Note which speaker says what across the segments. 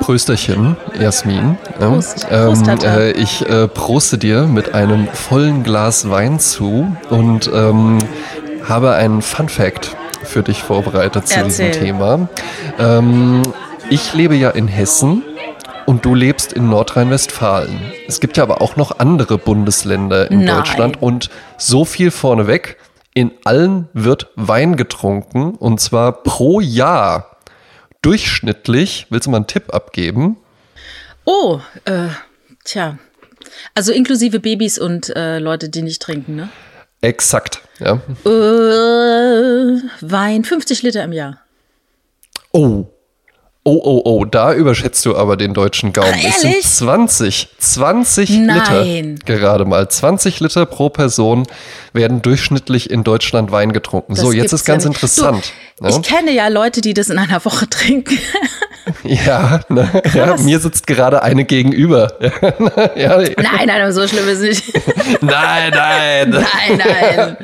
Speaker 1: Prösterchen, Jasmin.
Speaker 2: Prost.
Speaker 1: ähm,
Speaker 2: Prost, Tata.
Speaker 1: äh, ich äh, proste dir mit einem vollen Glas Wein zu und ähm, habe einen Fun Fact für dich vorbereitet zu
Speaker 2: Erzähl.
Speaker 1: diesem Thema. Ähm, ich lebe ja in Hessen und du lebst in Nordrhein-Westfalen. Es gibt ja aber auch noch andere Bundesländer in
Speaker 2: Nein.
Speaker 1: Deutschland und so viel vorneweg. In allen wird Wein getrunken und zwar pro Jahr. Durchschnittlich, willst du mal einen Tipp abgeben?
Speaker 2: Oh, äh, tja. Also inklusive Babys und äh, Leute, die nicht trinken, ne?
Speaker 1: Exakt, ja.
Speaker 2: Äh, Wein, 50 Liter im Jahr.
Speaker 1: Oh. Oh, oh, oh, da überschätzt du aber den deutschen Gaumen.
Speaker 2: Ah,
Speaker 1: es sind
Speaker 2: ehrlich?
Speaker 1: 20, 20
Speaker 2: Nein.
Speaker 1: Liter gerade mal. 20 Liter pro Person werden durchschnittlich in Deutschland Wein getrunken.
Speaker 2: Das
Speaker 1: so, jetzt ist ganz
Speaker 2: ja
Speaker 1: interessant.
Speaker 2: Du, Ich
Speaker 1: ne?
Speaker 2: kenne ja Leute, die das in einer Woche trinken.
Speaker 1: Ja, ne? ja, mir sitzt gerade eine gegenüber. ja,
Speaker 2: nein, nein, so schlimm ist es nicht.
Speaker 1: nein, nein.
Speaker 2: Nein, nein.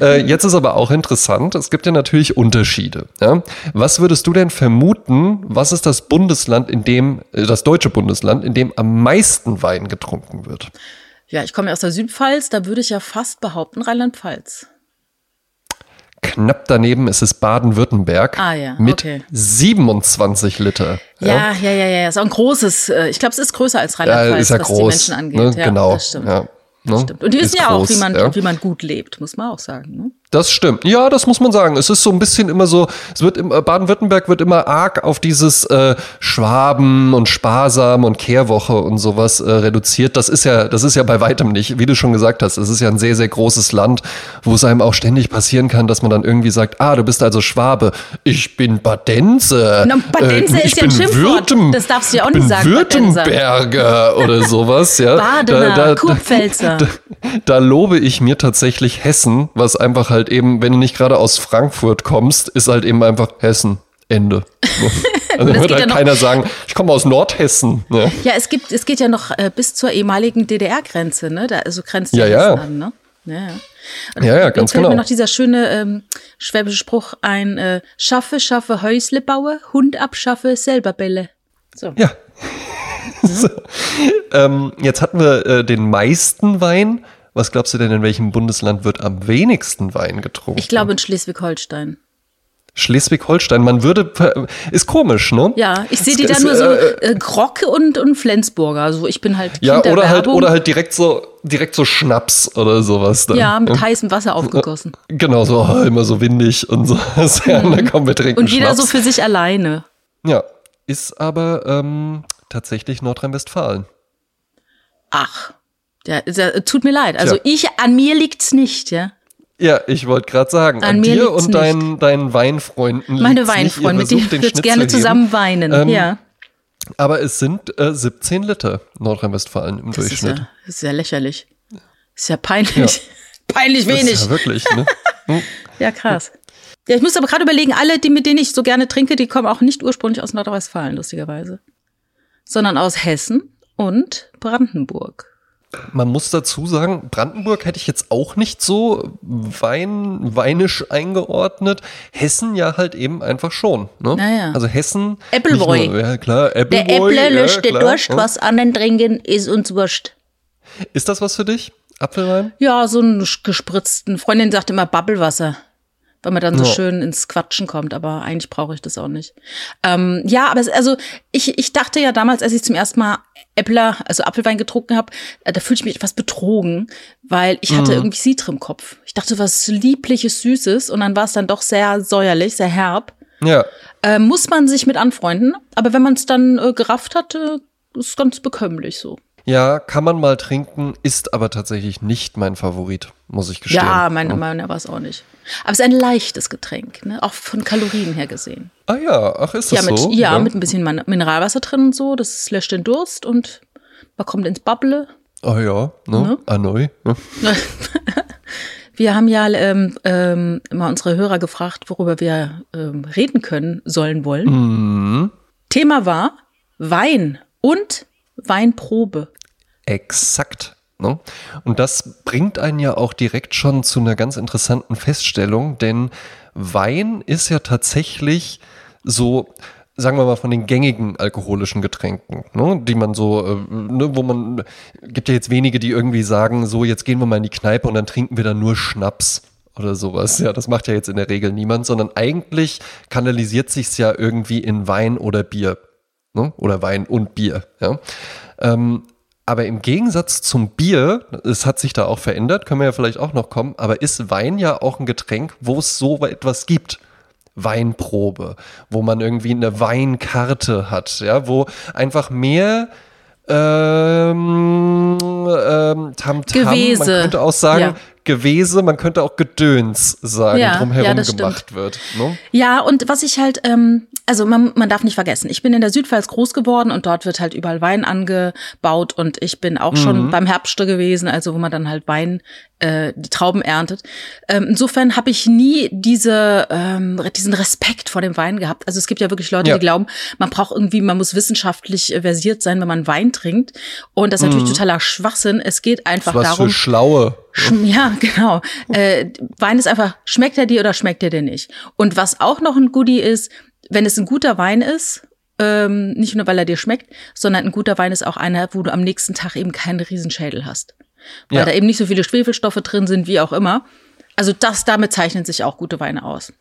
Speaker 1: Äh, jetzt ist aber auch interessant, es gibt ja natürlich Unterschiede. Ja? Was würdest du denn vermuten, was ist das Bundesland, in dem, äh, das deutsche Bundesland, in dem am meisten Wein getrunken wird?
Speaker 2: Ja, ich komme ja aus der Südpfalz, da würde ich ja fast behaupten Rheinland-Pfalz.
Speaker 1: Knapp daneben ist es Baden-Württemberg
Speaker 2: Ah, ja,
Speaker 1: mit
Speaker 2: okay.
Speaker 1: 27 Liter.
Speaker 2: Ja, ja, ja, ja. Ist auch ein großes, äh, ich glaube, es ist größer als Rheinland-Pfalz,
Speaker 1: ja
Speaker 2: was
Speaker 1: groß.
Speaker 2: die Menschen angeht.
Speaker 1: Ne?
Speaker 2: Ja,
Speaker 1: genau.
Speaker 2: Das stimmt.
Speaker 1: Ja, ne?
Speaker 2: Und die wissen
Speaker 1: Ist
Speaker 2: ja auch,
Speaker 1: groß,
Speaker 2: wie man, wie man gut lebt, muss man auch sagen. Ne?
Speaker 1: Das stimmt. Ja, das muss man sagen. Es ist so ein bisschen immer so, es wird im Baden-Württemberg wird immer arg auf dieses äh, Schwaben und Sparsam und Kehrwoche und sowas äh, reduziert. Das ist ja, das ist ja bei weitem nicht, wie du schon gesagt hast. Es ist ja ein sehr, sehr großes Land, wo es einem auch ständig passieren kann, dass man dann irgendwie sagt, ah, du bist also Schwabe. Ich bin Badense.
Speaker 2: Na, Badense
Speaker 1: Äh,
Speaker 2: ist ja ein Schimpfwort.
Speaker 1: Württem-
Speaker 2: Das darfst du ja auch
Speaker 1: ich
Speaker 2: nicht sagen.
Speaker 1: Württemberger oder sowas, ja.
Speaker 2: Badener, Kurpfälzer.
Speaker 1: Da, da lobe ich mir tatsächlich Hessen, was einfach halt eben, wenn du nicht gerade aus Frankfurt kommst, ist halt eben einfach Hessen. Ende. So. Also wird halt
Speaker 2: ja
Speaker 1: keiner sagen, ich komme aus Nordhessen. Ne?
Speaker 2: Ja, es gibt, es geht ja noch äh, bis zur ehemaligen DDR-Grenze, ne? Da also grenzt
Speaker 1: Ja, ja.
Speaker 2: An, ne? Ja, ja. Und
Speaker 1: Ja, ja, ganz
Speaker 2: fällt
Speaker 1: genau.
Speaker 2: mir noch dieser schöne ähm, schwäbische Spruch ein: äh, Schaffe, schaffe, Häusle baue, Hund abschaffe, selber Bälle. So.
Speaker 1: Ja. so. ähm, jetzt hatten wir äh, den meisten Wein. Was glaubst du denn, in welchem Bundesland wird am wenigsten Wein getrunken?
Speaker 2: Ich glaube in Schleswig-Holstein.
Speaker 1: Schleswig-Holstein. Man würde, ist komisch, ne?
Speaker 2: Ja, ich sehe die da nur so
Speaker 1: äh,
Speaker 2: äh, Grocke und, und Flensburger. Also ich bin halt Kind
Speaker 1: Ja,
Speaker 2: der
Speaker 1: oder halt,
Speaker 2: Werbung.
Speaker 1: oder halt direkt so, direkt so Schnaps oder sowas. Dann.
Speaker 2: Ja, mit heißem Wasser aufgegossen.
Speaker 1: Genau, so oh, immer so windig und so. Ja, na komm, wir trinken
Speaker 2: Und jeder
Speaker 1: Schnaps.
Speaker 2: so für sich alleine.
Speaker 1: Ja, ist aber ähm, tatsächlich Nordrhein-Westfalen.
Speaker 2: Ach, der, tut mir leid. Also
Speaker 1: Tja.
Speaker 2: ich, an mir liegt's nicht, ja.
Speaker 1: Ja, ich wollte gerade sagen,
Speaker 2: An
Speaker 1: an,
Speaker 2: mir
Speaker 1: dir und deinen, deinen Weinfreunden
Speaker 2: Meine
Speaker 1: liegt's nicht. Ihr
Speaker 2: Weinfreunde, mit denen ich würde gerne zusammen weinen.
Speaker 1: Ähm,
Speaker 2: ja,
Speaker 1: Aber es sind äh, 17 Liter Nordrhein-Westfalen im
Speaker 2: das ist
Speaker 1: Durchschnitt.
Speaker 2: ja, das ist ja lächerlich. ist ja peinlich. Peinlich
Speaker 1: Das
Speaker 2: wenig.
Speaker 1: ist ja wirklich, ne?
Speaker 2: Ja, krass. Ja, ich muss aber gerade überlegen, alle, die, mit denen ich so gerne trinke, die kommen auch nicht ursprünglich aus Nordrhein-Westfalen, lustigerweise. Sondern aus Hessen und Brandenburg.
Speaker 1: Man muss dazu sagen, Brandenburg hätte ich jetzt auch nicht so wein, weinisch eingeordnet. Hessen ja halt eben einfach schon. Ne?
Speaker 2: Naja.
Speaker 1: Also Hessen. Nicht nur- Ja, klar.
Speaker 2: Der
Speaker 1: Äppelboy,
Speaker 2: Äpple
Speaker 1: ja,
Speaker 2: löscht den. Durst,
Speaker 1: Ja.
Speaker 2: was anderen trinken, ist uns wurscht.
Speaker 1: Ist das was für dich? Apfelwein?
Speaker 2: Ja, so einen gespritzten. Freundin sagt immer Bubbelwasser, weil man dann so
Speaker 1: Ja.
Speaker 2: schön ins Quatschen kommt, aber eigentlich brauche ich das auch nicht. Ähm, ja, aber es, also ich, ich dachte ja damals, als ich zum ersten Mal Äppler, also Apfelwein getrunken habe, äh, da fühlte ich mich etwas betrogen, weil ich
Speaker 1: Mhm.
Speaker 2: hatte irgendwie Citre im Kopf. Ich dachte, was liebliches, süßes und dann war es dann doch sehr säuerlich, sehr herb.
Speaker 1: Ja.
Speaker 2: Äh, muss man sich mit anfreunden, aber wenn man es dann äh, gerafft hat, äh, ist ganz bekömmlich so.
Speaker 1: Ja, kann man mal trinken, ist aber tatsächlich nicht mein Favorit, muss ich gestehen.
Speaker 2: Ja, meine, meiner war es auch nicht. Aber es ist ein leichtes Getränk, ne? auch von Kalorien her gesehen.
Speaker 1: Ah ja, ach, ist
Speaker 2: Ja
Speaker 1: das
Speaker 2: mit,
Speaker 1: so?
Speaker 2: ja, mit ein bisschen Min- Mineralwasser drin und so. Das löscht den Durst und man kommt ins Babble.
Speaker 1: Ah ja, ne?
Speaker 2: Ne?
Speaker 1: Anoi. Ne?
Speaker 2: Wir haben ja ähm, ähm, immer unsere Hörer gefragt, worüber wir ähm, reden können, sollen, wollen.
Speaker 1: Mhm.
Speaker 2: Thema war Wein und Weinprobe.
Speaker 1: Exakt. Ne? Und das bringt einen ja auch direkt schon zu einer ganz interessanten Feststellung, denn Wein ist ja tatsächlich so, sagen wir mal, von den gängigen alkoholischen Getränken, ne, die man so, äh, ne, wo man, gibt ja jetzt wenige, die irgendwie sagen, so, jetzt gehen wir mal in die Kneipe und dann trinken wir da nur Schnaps oder sowas. Ja, das macht ja jetzt in der Regel niemand, sondern eigentlich kanalisiert sich's ja irgendwie in Wein oder Bier. Ne? Oder Wein und Bier. Ja. Ähm, aber im Gegensatz zum Bier, es hat sich da auch verändert, können wir ja vielleicht auch noch kommen, aber ist Wein ja auch ein Getränk, wo es so etwas gibt. Weinprobe, wo man irgendwie eine Weinkarte hat, ja, wo einfach mehr ähm, ähm, Tam -Tam,
Speaker 2: Gewese.
Speaker 1: man könnte auch sagen,
Speaker 2: Ja.
Speaker 1: Gewese, man könnte auch Gedöns sagen,
Speaker 2: Ja,
Speaker 1: drumherum
Speaker 2: ja,
Speaker 1: gemacht wird. Ne?
Speaker 2: Ja, und was ich halt, ähm, also man, man darf nicht vergessen, ich bin in der Südpfalz groß geworden und dort wird halt überall Wein angebaut und ich bin auch
Speaker 1: Mhm.
Speaker 2: schon beim Herbste gewesen, also wo man dann halt Wein, äh, die Trauben erntet. Ähm, insofern habe ich nie diese, ähm, diesen Respekt vor dem Wein gehabt. Also es gibt ja wirklich Leute,
Speaker 1: Ja.
Speaker 2: die glauben, man braucht irgendwie, man muss wissenschaftlich äh, versiert sein, wenn man Wein trinkt. Und das ist natürlich totaler Schwachsinn. Es geht einfach
Speaker 1: Mhm. Was
Speaker 2: darum.
Speaker 1: für Schlaue.
Speaker 2: Schm- Ja, genau. Äh, Wein ist einfach, schmeckt er dir oder schmeckt er dir nicht? Und was auch noch ein Goodie ist, wenn es ein guter Wein ist, ähm, nicht nur weil er dir schmeckt, sondern ein guter Wein ist auch einer, wo du am nächsten Tag eben keinen Riesenschädel hast. Weil
Speaker 1: Ja.
Speaker 2: da eben nicht so viele Schwefelstoffe drin sind, wie auch immer. Also das, damit zeichnen sich auch gute Weine aus.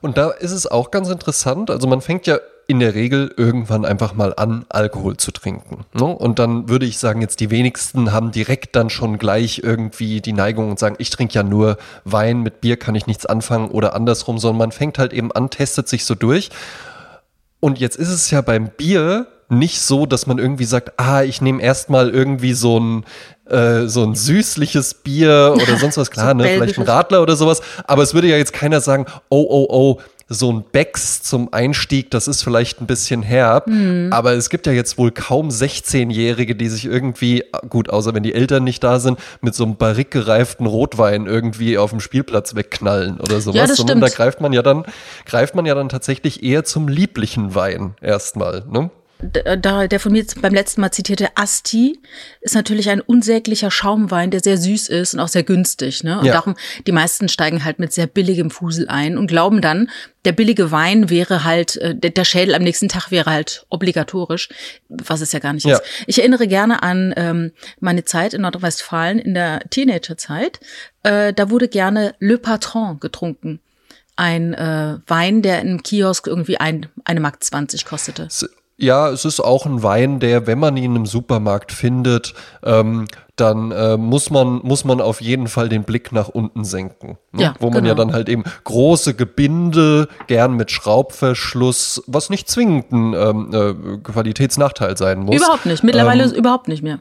Speaker 1: Und da ist es auch ganz interessant. Also man fängt ja in der Regel irgendwann einfach mal an, Alkohol zu trinken. Ne? Und dann würde ich sagen, jetzt die wenigsten haben direkt dann schon gleich irgendwie die Neigung und sagen, ich trinke ja nur Wein, mit Bier kann ich nichts anfangen oder andersrum, sondern man fängt halt eben an, testet sich so durch. Und jetzt ist es ja beim Bier nicht so, dass man irgendwie sagt, ah, ich nehme erstmal irgendwie so ein, äh, so ein süßliches Bier oder sonst was, klar,
Speaker 2: So
Speaker 1: ne, vielleicht ein. Radler oder sowas. Aber es würde ja jetzt keiner sagen, oh, oh, oh, so ein Becks zum Einstieg, das ist vielleicht ein bisschen herb.
Speaker 2: Hm.
Speaker 1: Aber es gibt ja jetzt wohl kaum 16-Jährige, die sich irgendwie, gut, außer wenn die Eltern nicht da sind, mit so einem barrikgereiften Rotwein irgendwie auf dem Spielplatz wegknallen oder sowas.
Speaker 2: das
Speaker 1: Sondern da
Speaker 2: stimmt.
Speaker 1: greift man ja dann, greift man ja dann tatsächlich eher zum lieblichen Wein erstmal, ne?
Speaker 2: D- Da, der von mir beim letzten Mal zitierte Asti ist natürlich ein unsäglicher Schaumwein, der sehr süß ist und auch sehr günstig. Ne? Und
Speaker 1: Ja.
Speaker 2: darum, die meisten steigen halt mit sehr billigem Fusel ein und glauben dann, der billige Wein wäre halt, äh, der der Schädel am nächsten Tag wäre halt obligatorisch, was es ja gar nicht
Speaker 1: Ja.
Speaker 2: ist. Ich erinnere gerne an ähm, meine Zeit in Nordrhein-Westfalen in der Teenagerzeit. Äh, da wurde gerne Le Patron getrunken. Ein äh, Wein, der im Kiosk irgendwie ein, eine Mark 20 kostete.
Speaker 1: Ja, es ist auch ein Wein, der, wenn man ihn im Supermarkt findet, ähm, dann äh, muss man muss man auf jeden Fall den Blick nach unten senken, ne?
Speaker 2: Ja,
Speaker 1: wo man ja
Speaker 2: genau.
Speaker 1: dann halt eben große Gebinde, gern mit Schraubverschluss, was nicht zwingend ein ähm, äh, Qualitätsnachteil sein muss.
Speaker 2: Überhaupt nicht. Mittlerweile
Speaker 1: Ähm,
Speaker 2: überhaupt nicht mehr.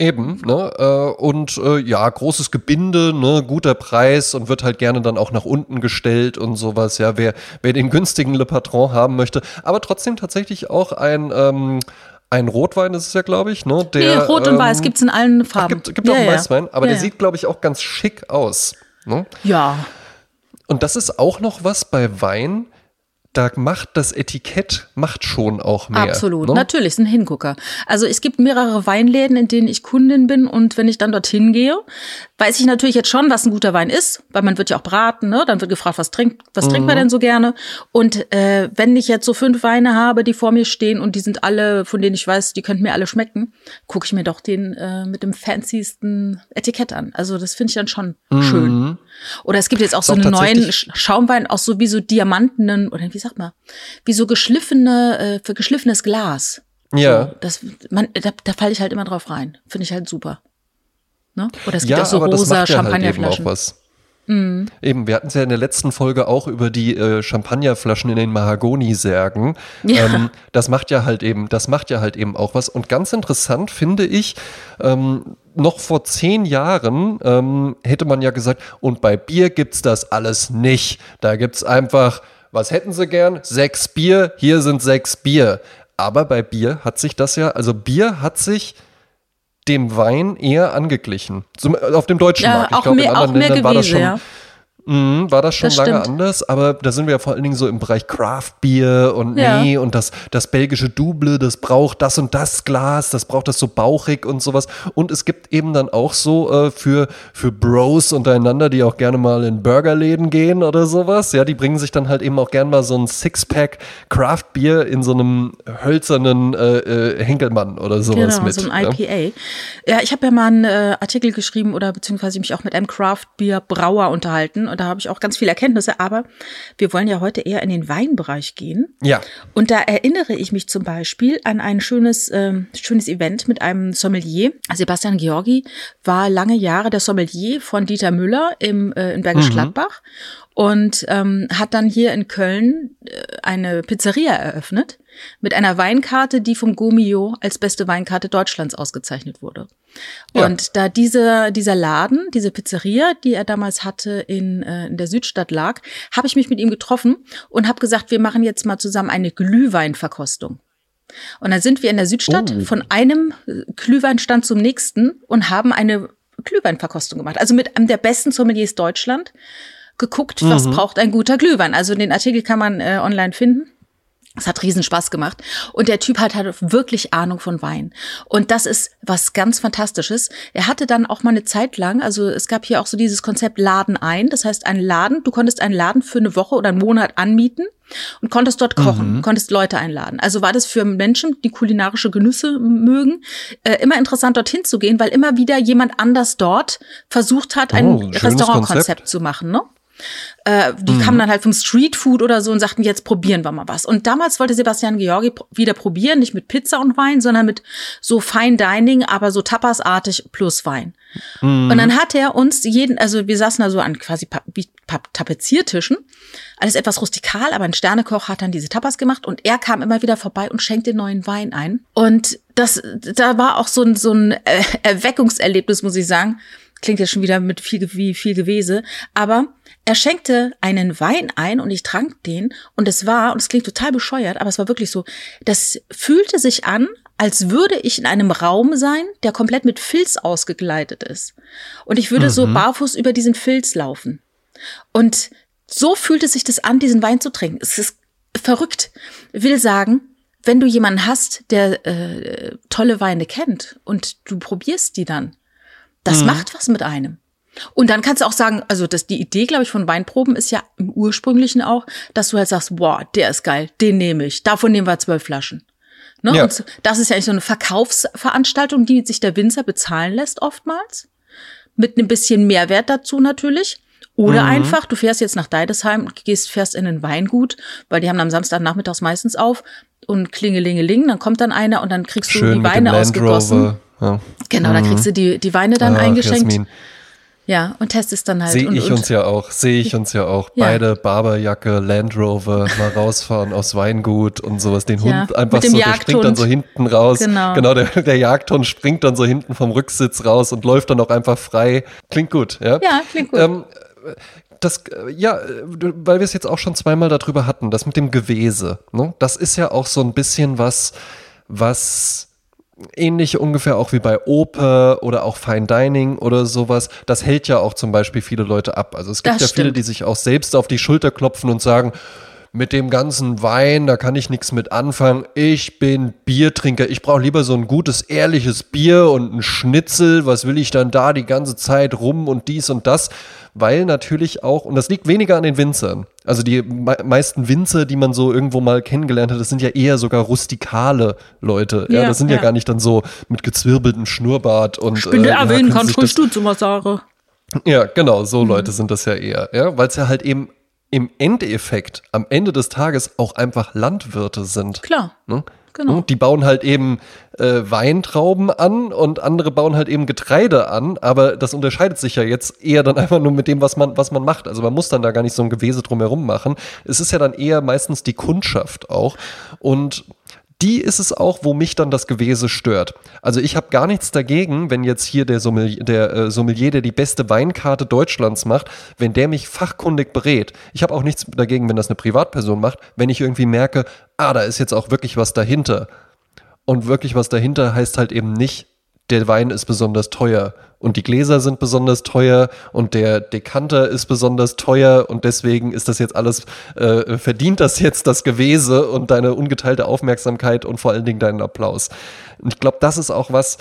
Speaker 1: Eben, ne? Äh, und äh, ja, großes Gebinde, ne, guter Preis und wird halt gerne dann auch nach unten gestellt und sowas. Ja, wer, wer den günstigen Le Patron haben möchte, aber trotzdem tatsächlich auch ein, ähm, ein Rotwein ist es ja, glaube ich, ne? Der,
Speaker 2: nee, Rot und
Speaker 1: ähm,
Speaker 2: Weiß gibt's in allen Farben.
Speaker 1: gibt, gibt auch einen Weißwein, aber
Speaker 2: Ja,
Speaker 1: der
Speaker 2: ja.
Speaker 1: sieht, glaube ich, auch ganz schick aus. Ne?
Speaker 2: Ja,
Speaker 1: Und das ist auch noch was bei Wein, da macht das Etikett macht schon auch mehr.
Speaker 2: absolut.
Speaker 1: Ne?
Speaker 2: Natürlich, ist ein Hingucker. Also es gibt mehrere Weinläden, in denen ich Kundin bin und wenn ich dann dorthin gehe, weiß ich natürlich jetzt schon, was ein guter Wein ist, weil man wird ja auch beraten, ne? Dann wird gefragt, was trinkt, was trinkt
Speaker 1: Mhm.
Speaker 2: man denn so gerne? Und äh, wenn ich jetzt so fünf Weine habe, die vor mir stehen und die sind alle, von denen ich weiß, die könnten mir alle schmecken, gucke ich mir doch den äh, mit dem fancysten Etikett an. Also das finde ich dann schon schön. Oder es gibt jetzt auch so einen neuen Schaumwein, auch so wie so diamantenen, oder wie sagt man, wie so geschliffene, äh, für geschliffenes Glas.
Speaker 1: Ja.
Speaker 2: So, das, man, da, da falle ich halt immer drauf rein. Finde ich halt super. Ne? Oder es gibt
Speaker 1: ja,
Speaker 2: auch so rosa
Speaker 1: halt eben auch
Speaker 2: Champagnerflaschen. Mhm.
Speaker 1: Eben, wir hatten es ja in der letzten Folge auch über die äh, Champagnerflaschen in den Mahagoni-Särgen.
Speaker 2: Ja.
Speaker 1: Ähm, das macht ja halt eben, das macht ja halt eben auch was. Und ganz interessant finde ich, ähm, noch vor zehn Jahren ähm, hätte man ja gesagt, und bei Bier gibt's das alles nicht. Da gibt's einfach, was hätten sie gern? Sechs Bier, hier sind sechs Bier. Aber bei Bier hat sich das ja, also Bier hat sich dem Wein eher angeglichen. Zum, auf dem deutschen
Speaker 2: Ja,
Speaker 1: Markt. Ich glaube, in anderen Ländern war das schon.
Speaker 2: ja.
Speaker 1: Mhm, war das schon
Speaker 2: Das
Speaker 1: lange
Speaker 2: stimmt.
Speaker 1: anders, aber da sind wir ja vor allen Dingen so im Bereich Craft Beer und
Speaker 2: Ja.
Speaker 1: nee und das, das belgische Double, das braucht das und das Glas, das braucht das so bauchig und sowas. Und es gibt eben dann auch so äh, für, für Bros untereinander, die auch gerne mal in Burgerläden gehen oder sowas, ja, die bringen sich dann halt eben auch gern mal so ein Sixpack Craft Beer in so einem hölzernen äh, äh, Henkelmann oder sowas
Speaker 2: Genau,
Speaker 1: mit.
Speaker 2: so
Speaker 1: ja.
Speaker 2: ein IPA. Ja, ich habe ja mal einen äh, Artikel geschrieben oder beziehungsweise mich auch mit einem Craft Beer Brauer unterhalten und da habe ich auch ganz viele Erkenntnisse, aber wir wollen ja heute eher in den Weinbereich gehen.
Speaker 1: Ja.
Speaker 2: Und da erinnere ich mich zum Beispiel an ein schönes, ähm, schönes Event mit einem Sommelier. Sebastian Georgi war lange Jahre der Sommelier von Dieter Müller im, äh, in Bergisch Gladbach und ähm, hat dann hier in Köln äh, eine Pizzeria eröffnet mit einer Weinkarte, die vom Gomio als beste Weinkarte Deutschlands ausgezeichnet wurde.
Speaker 1: Ja.
Speaker 2: Und da dieser, dieser Laden, diese Pizzeria, die er damals hatte in, äh, in der Südstadt lag, habe ich mich mit ihm getroffen und habe gesagt, wir machen jetzt mal zusammen eine Glühweinverkostung. Und dann sind wir in der Südstadt
Speaker 1: Oh.
Speaker 2: von einem äh, Glühweinstand zum nächsten und haben eine Glühweinverkostung gemacht. Also mit einem der besten Sommeliers Deutschland geguckt, was braucht ein guter Glühwein. Also den Artikel kann man äh, online finden. Es hat riesen Spaß gemacht. Und der Typ hat halt wirklich Ahnung von Wein. Und das ist was ganz Fantastisches. Er hatte dann auch mal eine Zeit lang, also es gab hier auch so dieses Konzept Laden ein. Das heißt, ein Laden, du konntest einen Laden für eine Woche oder einen Monat anmieten und konntest dort kochen, konntest Leute einladen. Also war das für Menschen, die kulinarische Genüsse mögen, äh, immer interessant dorthin zu gehen, weil immer wieder jemand anders dort versucht hat, ein
Speaker 1: Oh,
Speaker 2: Restaurantkonzept
Speaker 1: Konzept.
Speaker 2: zu machen, ne? Äh, die kamen dann halt vom Streetfood oder so und sagten, jetzt probieren wir mal was. Und damals wollte Sebastian Georgi wieder probieren, nicht mit Pizza und Wein, sondern mit so Fine Dining, aber so Tapasartig plus Wein. Und dann hat er uns jeden, also wir saßen da so an quasi pa wie pa Tapeziertischen, alles etwas rustikal, aber ein Sternekoch hat dann diese Tapas gemacht und er kam immer wieder vorbei und schenkte neuen Wein ein. Und das, da war auch so ein, so ein äh, Erweckungserlebnis, muss ich sagen. Klingt jetzt schon wieder mit viel, wie viel Gewese, aber er schenkte einen Wein ein und ich trank den und es war, und es klingt total bescheuert, aber es war wirklich so, das fühlte sich an, als würde ich in einem Raum sein, der komplett mit Filz ausgekleidet ist. Und ich würde so barfuß über diesen Filz laufen. Und so fühlte sich das an, diesen Wein zu trinken. Es ist verrückt. Will sagen, wenn du jemanden hast, der äh, tolle Weine kennt und du probierst die dann, das macht was mit einem. Und dann kannst du auch sagen, also das, die Idee, glaube ich, von Weinproben ist ja im ursprünglichen auch, dass du halt sagst, boah, der ist geil, den nehme ich. Davon nehmen wir zwölf Flaschen. Ne?
Speaker 1: Ja.
Speaker 2: Und das ist ja eigentlich so eine Verkaufsveranstaltung, die sich der Winzer bezahlen lässt oftmals. Mit einem bisschen Mehrwert dazu natürlich. Oder
Speaker 1: Mhm.
Speaker 2: einfach, du fährst jetzt nach Deidesheim und gehst, fährst in ein Weingut, weil die haben am Samstagnachmittags meistens auf und klingelingeling, dann kommt dann einer und dann kriegst du
Speaker 1: Schön
Speaker 2: die Weine ausgegossen.
Speaker 1: Ja.
Speaker 2: Genau, da kriegst du die, die Weine dann
Speaker 1: Ach,
Speaker 2: eingeschenkt.
Speaker 1: Jasmin.
Speaker 2: Ja, und testest dann halt.
Speaker 1: Sehe ich
Speaker 2: und,
Speaker 1: uns ja auch, sehe ich uns ja auch.
Speaker 2: Ja.
Speaker 1: Beide Barberjacke, Land Rover, mal rausfahren aufs Weingut und sowas. Den
Speaker 2: Ja,
Speaker 1: Hund einfach so, der springt dann
Speaker 2: Jagdhund.
Speaker 1: so hinten raus.
Speaker 2: Genau.
Speaker 1: Genau, der, der Jagdhund springt dann so hinten vom Rücksitz raus und läuft dann auch einfach frei. Klingt gut, ja?
Speaker 2: Ja, klingt gut.
Speaker 1: Ähm, das, äh, ja, weil wir es jetzt auch schon zweimal darüber hatten, das mit dem Gewese, ne? das ist ja auch so ein bisschen was, was ähnlich ungefähr auch wie bei Oper oder auch Fine Dining oder sowas. Das hält ja auch zum Beispiel viele Leute ab. Also es gibt
Speaker 2: Das
Speaker 1: ja viele,
Speaker 2: stimmt.
Speaker 1: die sich auch selbst auf die Schulter klopfen und sagen, mit dem ganzen Wein, da kann ich nichts mit anfangen. Ich bin Biertrinker. Ich brauche lieber so ein gutes, ehrliches Bier und ein Schnitzel. Was will ich dann da die ganze Zeit rum und dies und das? Weil natürlich auch, und das liegt weniger an den Winzern. Also die me meisten Winzer, die man so irgendwo mal kennengelernt hat, das sind ja eher sogar rustikale Leute. Ja,
Speaker 2: Ja,
Speaker 1: das sind ja.
Speaker 2: ja.
Speaker 1: gar nicht dann so mit gezwirbeltem Schnurrbart und
Speaker 2: ich bin der
Speaker 1: ja,
Speaker 2: kann
Speaker 1: sich das-
Speaker 2: frisch du immer sagen.
Speaker 1: ja, genau, so
Speaker 2: Mhm.
Speaker 1: Leute sind das ja eher, ja, weil es ja halt eben im Endeffekt am Ende des Tages auch einfach Landwirte sind.
Speaker 2: Klar.
Speaker 1: Ne?
Speaker 2: Genau.
Speaker 1: Die bauen halt eben äh, Weintrauben an und andere bauen halt eben Getreide an, aber das unterscheidet sich ja jetzt eher dann einfach nur mit dem, was man, was man macht. Also man muss dann da gar nicht so ein Gewese drumherum machen. Es ist ja dann eher meistens die Kundschaft auch. Und die ist es auch, wo mich dann das Gewese stört. Also ich habe gar nichts dagegen, wenn jetzt hier der Sommelier, der äh, Sommelier, der die beste Weinkarte Deutschlands macht, wenn der mich fachkundig berät. Ich habe auch nichts dagegen, wenn das eine Privatperson macht, wenn ich irgendwie merke, ah, da ist jetzt auch wirklich was dahinter. Und wirklich was dahinter heißt halt eben nicht der Wein ist besonders teuer und die Gläser sind besonders teuer und der Dekanter ist besonders teuer und deswegen ist das jetzt alles, äh, verdient das jetzt das Gewese und deine ungeteilte Aufmerksamkeit und vor allen Dingen deinen Applaus. Und ich glaube, das ist auch was,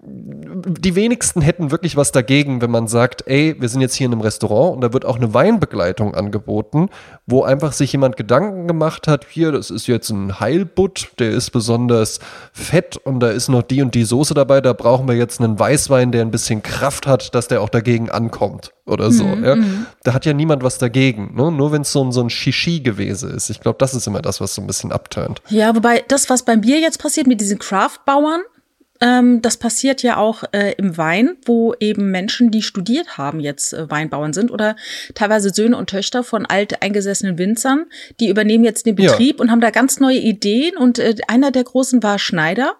Speaker 1: die wenigsten hätten wirklich was dagegen, wenn man sagt, ey, wir sind jetzt hier in einem Restaurant und da wird auch eine Weinbegleitung angeboten, wo einfach sich jemand Gedanken gemacht hat, hier, das ist jetzt ein Heilbutt, der ist besonders fett und da ist noch die und die Soße dabei, da brauchen wir jetzt einen Weißwein, der ein bisschen Kraft hat, dass der auch dagegen ankommt oder so. Mhm, ja. Mhm. Da hat ja niemand was dagegen, ne? nur wenn es so, so ein Shishi-Gewese ist. Ich glaube, das ist immer das, was so ein bisschen abturnt.
Speaker 2: Ja, wobei das, was beim Bier jetzt passiert mit diesen Craft-Bauern, ähm, das passiert ja auch äh, im Wein, wo eben Menschen, die studiert haben, jetzt äh, Weinbauern sind oder teilweise Söhne und Töchter von alt eingesessenen Winzern, die übernehmen jetzt den Betrieb ja. und haben da ganz neue Ideen. Und äh, einer der großen war Schneider,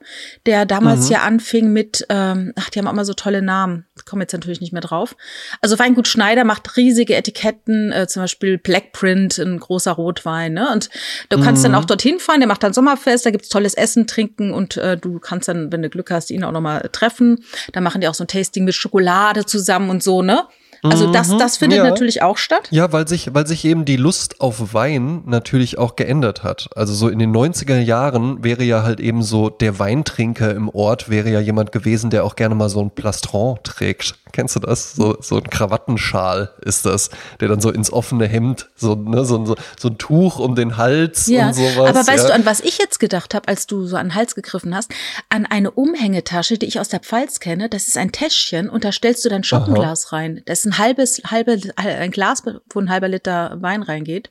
Speaker 2: der damals mhm. ja anfing mit, ähm, ach, die haben auch immer so tolle Namen, komme jetzt natürlich nicht mehr drauf. Also Weingut Schneider macht riesige Etiketten, äh, zum Beispiel Blackprint, ein großer Rotwein. Ne? Und du kannst mhm. dann auch dorthin fahren, der macht dann Sommerfest, da gibt's tolles Essen, Trinken und äh, du kannst dann, wenn du Glück hast, ihn auch nochmal treffen. Da machen die auch so ein Tasting mit Schokolade zusammen und so, ne? Also das, mhm. das findet ja. natürlich auch statt.
Speaker 1: Ja, weil sich, weil sich eben die Lust auf Wein natürlich auch geändert hat. Also so in den 90er Jahren wäre ja halt eben so der Weintrinker im Ort wäre ja jemand gewesen, der auch gerne mal so ein Plastron trägt. Kennst du das? So, so ein Krawattenschal ist das, der dann so ins offene Hemd, so, ne, so, so, so ein Tuch um den Hals ja, und sowas.
Speaker 2: Aber weißt ja. du, an was ich jetzt gedacht habe, als du so an den Hals gegriffen hast? An eine Umhängetasche, die ich aus der Pfalz kenne. Das ist ein Täschchen und da stellst du dein Schoppenglas Aha. rein. Das ist ein halbes, halbe, ein Glas, wo ein halber Liter Wein reingeht.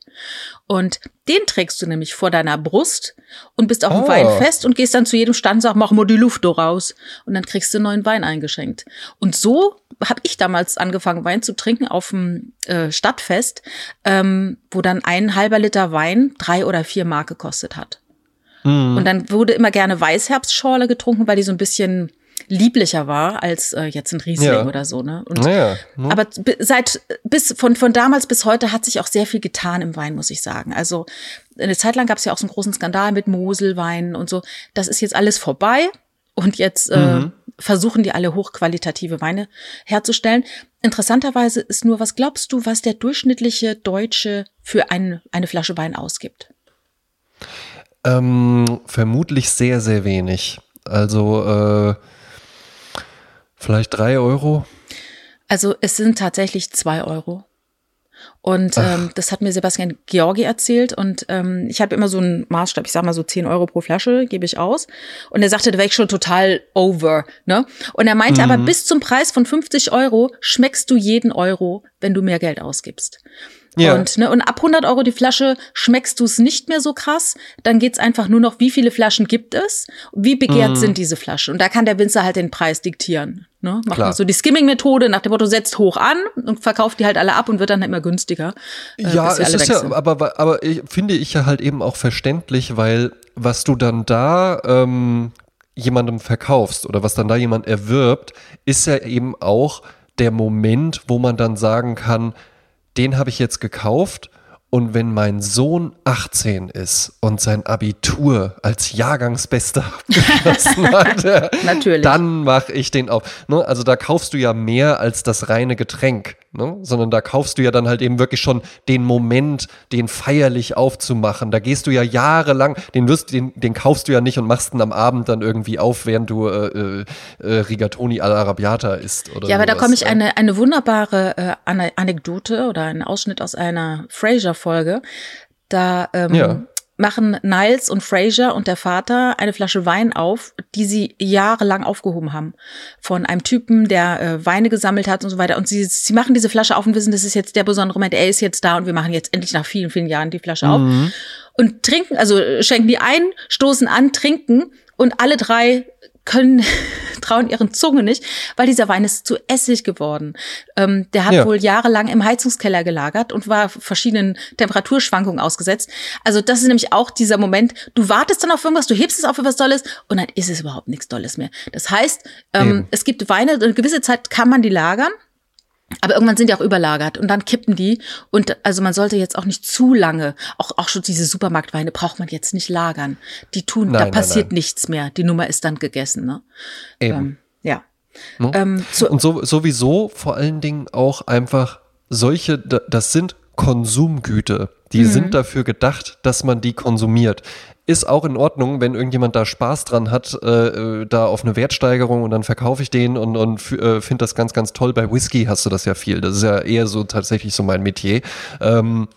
Speaker 2: Und den trägst du nämlich vor deiner Brust und bist auf dem oh. Wein fest und gehst dann zu jedem Stand und sagst, mach mal die Luft raus. Und dann kriegst du neuen Wein eingeschenkt. Und so habe ich damals angefangen, Wein zu trinken auf dem äh, Stadtfest, ähm, wo dann ein halber Liter Wein drei oder vier Mark gekostet hat. Mm. Und dann wurde immer gerne Weißherbstschorle getrunken, weil die so ein bisschen lieblicher war als äh, jetzt ein Riesling ja. oder so. Ne? Und, ja, ne? Aber seit bis von von damals bis heute hat sich auch sehr viel getan im Wein, muss ich sagen. Also eine Zeit lang gab es ja auch so einen großen Skandal mit Moselweinen und so. Das ist jetzt alles vorbei. Und jetzt äh, mhm. versuchen die alle hochqualitative Weine herzustellen. Interessanterweise ist nur, was glaubst du, was der durchschnittliche Deutsche für ein, eine Flasche Wein ausgibt?
Speaker 1: Ähm, vermutlich sehr, sehr wenig. Also äh, Vielleicht drei Euro?
Speaker 2: Also es sind tatsächlich zwei Euro. Und ähm, das hat mir Sebastian Georgi erzählt. Und ähm, ich habe immer so einen Maßstab, ich sag mal so 10 Euro pro Flasche, gebe ich aus. Und er sagte, da wäre ich schon total over. Ne? Und er meinte mhm. aber, bis zum Preis von 50 Euro schmeckst du jeden Euro, wenn du mehr Geld ausgibst. Ja. Und, ne, und ab 100 Euro die Flasche schmeckst du es nicht mehr so krass. Dann geht's einfach nur noch, wie viele Flaschen gibt es? Wie begehrt mm. sind diese Flaschen? Und da kann der Winzer halt den Preis diktieren. Ne? Macht Klar. so die Skimming-Methode nach dem Motto, setzt hoch an und verkauft die halt alle ab und wird dann immer günstiger.
Speaker 1: Äh, ja, es ist ja, aber, aber ich, finde ich ja halt eben auch verständlich, weil was du dann da ähm, jemandem verkaufst oder was dann da jemand erwirbt, ist ja eben auch der Moment, wo man dann sagen kann, den habe ich jetzt gekauft und wenn mein Sohn 18 ist und sein Abitur als Jahrgangsbester abgeschlossen hat, dann mache ich den auf. Ne? Also da kaufst du ja mehr als das reine Getränk, ne? sondern da kaufst du ja dann halt eben wirklich schon den Moment, den feierlich aufzumachen. Da gehst du ja jahrelang, den, wirst, den, den kaufst du ja nicht und machst ihn am Abend dann irgendwie auf, während du äh, äh, äh Rigatoni all'Arrabbiata isst. Oder
Speaker 2: ja, aber da komme ich eine, eine wunderbare äh, Anekdote oder einen Ausschnitt aus einer Fraser Folge. Da ähm, ja. Machen Niles und Fraser und der Vater eine Flasche Wein auf, die sie jahrelang aufgehoben haben. Von einem Typen, der äh, Weine gesammelt hat und so weiter. Und sie, sie machen diese Flasche auf und wissen, das ist jetzt der besondere Moment. Er ist jetzt da und wir machen jetzt endlich nach vielen, vielen Jahren die Flasche auf. Mhm. Und trinken, also schenken die ein, stoßen an, trinken und alle drei können, trauen ihren Zunge nicht, weil dieser Wein ist zu Essig geworden. Ähm, der hat ja. wohl jahrelang im Heizungskeller gelagert und war verschiedenen Temperaturschwankungen ausgesetzt. Also das ist nämlich auch dieser Moment, du wartest dann auf irgendwas, du hebst es auf für was Dolles und dann ist es überhaupt nichts Dolles mehr. Das heißt, ähm, es gibt Weine, eine gewisse Zeit kann man die lagern. Aber irgendwann sind die auch überlagert und dann kippen die. Und also man sollte jetzt auch nicht zu lange, auch, auch schon diese Supermarktweine braucht man jetzt nicht lagern. Die tun, nein, da passiert nein, nein. nichts mehr. Die Nummer ist dann gegessen. Ne?
Speaker 1: Eben. Ähm, ja. Ne? Ähm, so und so, sowieso vor allen Dingen auch einfach solche, das sind Konsumgüter. Die mhm. sind dafür gedacht, dass man die konsumiert. Ist auch in Ordnung, wenn irgendjemand da Spaß dran hat, äh, da auf eine Wertsteigerung und dann verkaufe ich den und, und äh, finde das ganz, ganz toll. Bei Whisky hast du das ja viel. Das ist ja eher so tatsächlich so mein Metier. Ähm,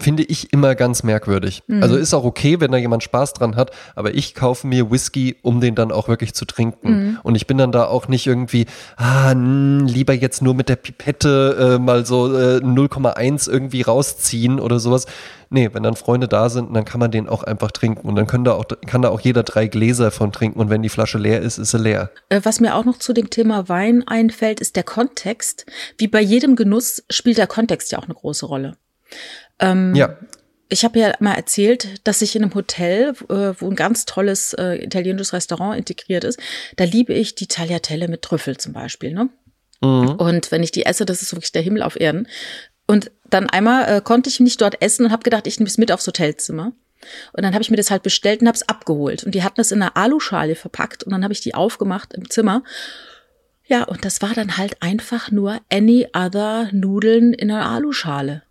Speaker 1: finde ich immer ganz merkwürdig. Mhm. Also ist auch okay, wenn da jemand Spaß dran hat, aber ich kaufe mir Whisky, um den dann auch wirklich zu trinken. Mhm. Und ich bin dann da auch nicht irgendwie, ah, mh, lieber jetzt nur mit der Pipette äh, mal so äh, 0,1 irgendwie rausziehen oder sowas. Nee, wenn dann Freunde da sind, dann kann man den auch einfach trinken. Und dann können da auch, kann da auch jeder drei Gläser von trinken. Und wenn die Flasche leer ist, ist sie leer.
Speaker 2: Äh, was mir auch noch zu dem Thema Wein einfällt, ist der Kontext. Wie bei jedem Genuss spielt der Kontext ja auch eine große Rolle. Ähm, ja. Ich habe ja mal erzählt, dass ich in einem Hotel, äh, wo ein ganz tolles äh, italienisches Restaurant integriert ist, da liebe ich die Tagliatelle mit Trüffel zum Beispiel. Ne? Mhm. Und wenn ich die esse, das ist wirklich der Himmel auf Erden. Und dann einmal äh, konnte ich nicht dort essen und habe gedacht, ich nehme es mit aufs Hotelzimmer. Und dann habe ich mir das halt bestellt und habe es abgeholt. Und die hatten es in einer Aluschale verpackt und dann habe ich die aufgemacht im Zimmer. Ja, und das war dann halt einfach nur any other Nudeln in einer Aluschale.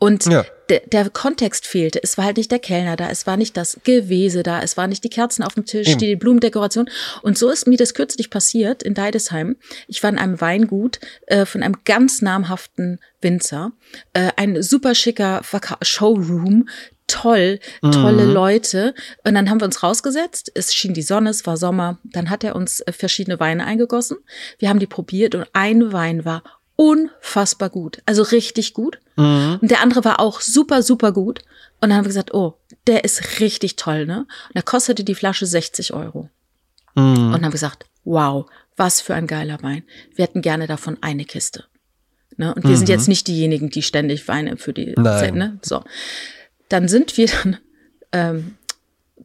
Speaker 2: Und ja. Der, der Kontext fehlte. Es war halt nicht der Kellner da, es war nicht das Gewese da, es waren nicht die Kerzen auf dem Tisch, Eben. die Blumendekoration. Und so ist mir das kürzlich passiert in Deidesheim. Ich war in einem Weingut äh, von einem ganz namhaften Winzer, äh, ein super schicker Showroom, toll, tolle mhm. Leute. Und dann haben wir uns rausgesetzt. Es schien die Sonne, es war Sommer. Dann hat er uns äh, verschiedene Weine eingegossen. Wir haben die probiert und ein Wein war unfassbar gut. Also richtig gut. Mhm. Und der andere war auch super, super gut. Und dann haben wir gesagt, oh, der ist richtig toll, ne? Und da kostete die Flasche 60 Euro. Mhm. Und dann haben wir gesagt, wow, was für ein geiler Wein. Wir hätten gerne davon eine Kiste. Ne? Und wir mhm. sind jetzt nicht diejenigen, die ständig Weine für die Zeit, ne? So. Dann sind wir dann ähm,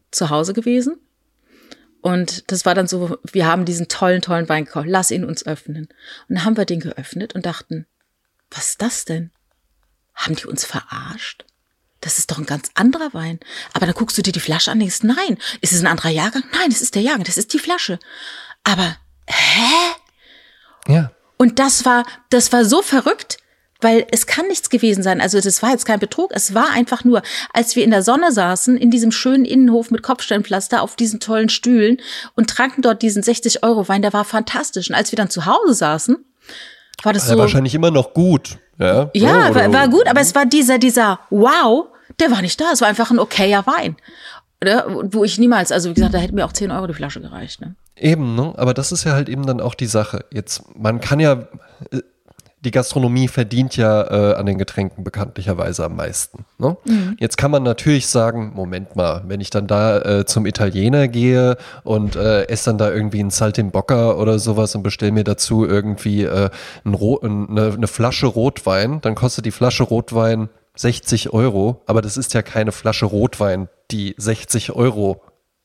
Speaker 2: zu Hause gewesen und das war dann so, wir haben diesen tollen, tollen Wein gekauft, lass ihn uns öffnen. Und dann haben wir den geöffnet und dachten, was ist das denn? Haben die uns verarscht? Das ist doch ein ganz anderer Wein. Aber dann guckst du dir die Flasche an und denkst, nein, ist es ein anderer Jahrgang? Nein, das ist der Jahrgang, das ist die Flasche. Aber, hä? Ja. Und das war, das war so verrückt, weil es kann nichts gewesen sein. Also das war jetzt kein Betrug, es war einfach nur, als wir in der Sonne saßen, in diesem schönen Innenhof mit Kopfsteinpflaster auf diesen tollen Stühlen und tranken dort diesen 60 Euro Wein, der war fantastisch. Und als wir dann zu Hause saßen, war das
Speaker 1: so. wahrscheinlich immer noch gut. Ja,
Speaker 2: ja oder, war, war gut, aber es war dieser, dieser Wow, der war nicht da. Es war einfach ein okayer Wein. Oder? Wo ich niemals, also wie gesagt, da hätte mir auch 10 Euro die Flasche gereicht. Ne?
Speaker 1: Eben, ne? Aber das ist ja halt eben dann auch die Sache. Jetzt, man kann ja, äh, die Gastronomie verdient ja äh, an den Getränken bekanntlicherweise am meisten. Ne? Mhm. Jetzt kann man natürlich sagen, Moment mal, wenn ich dann da äh, zum Italiener gehe und äh, esse dann da irgendwie einen Saltimbocca oder sowas und bestelle mir dazu irgendwie äh, ein eine, eine Flasche Rotwein, dann kostet die Flasche Rotwein 60 Euro, aber das ist ja keine Flasche Rotwein, die 60 Euro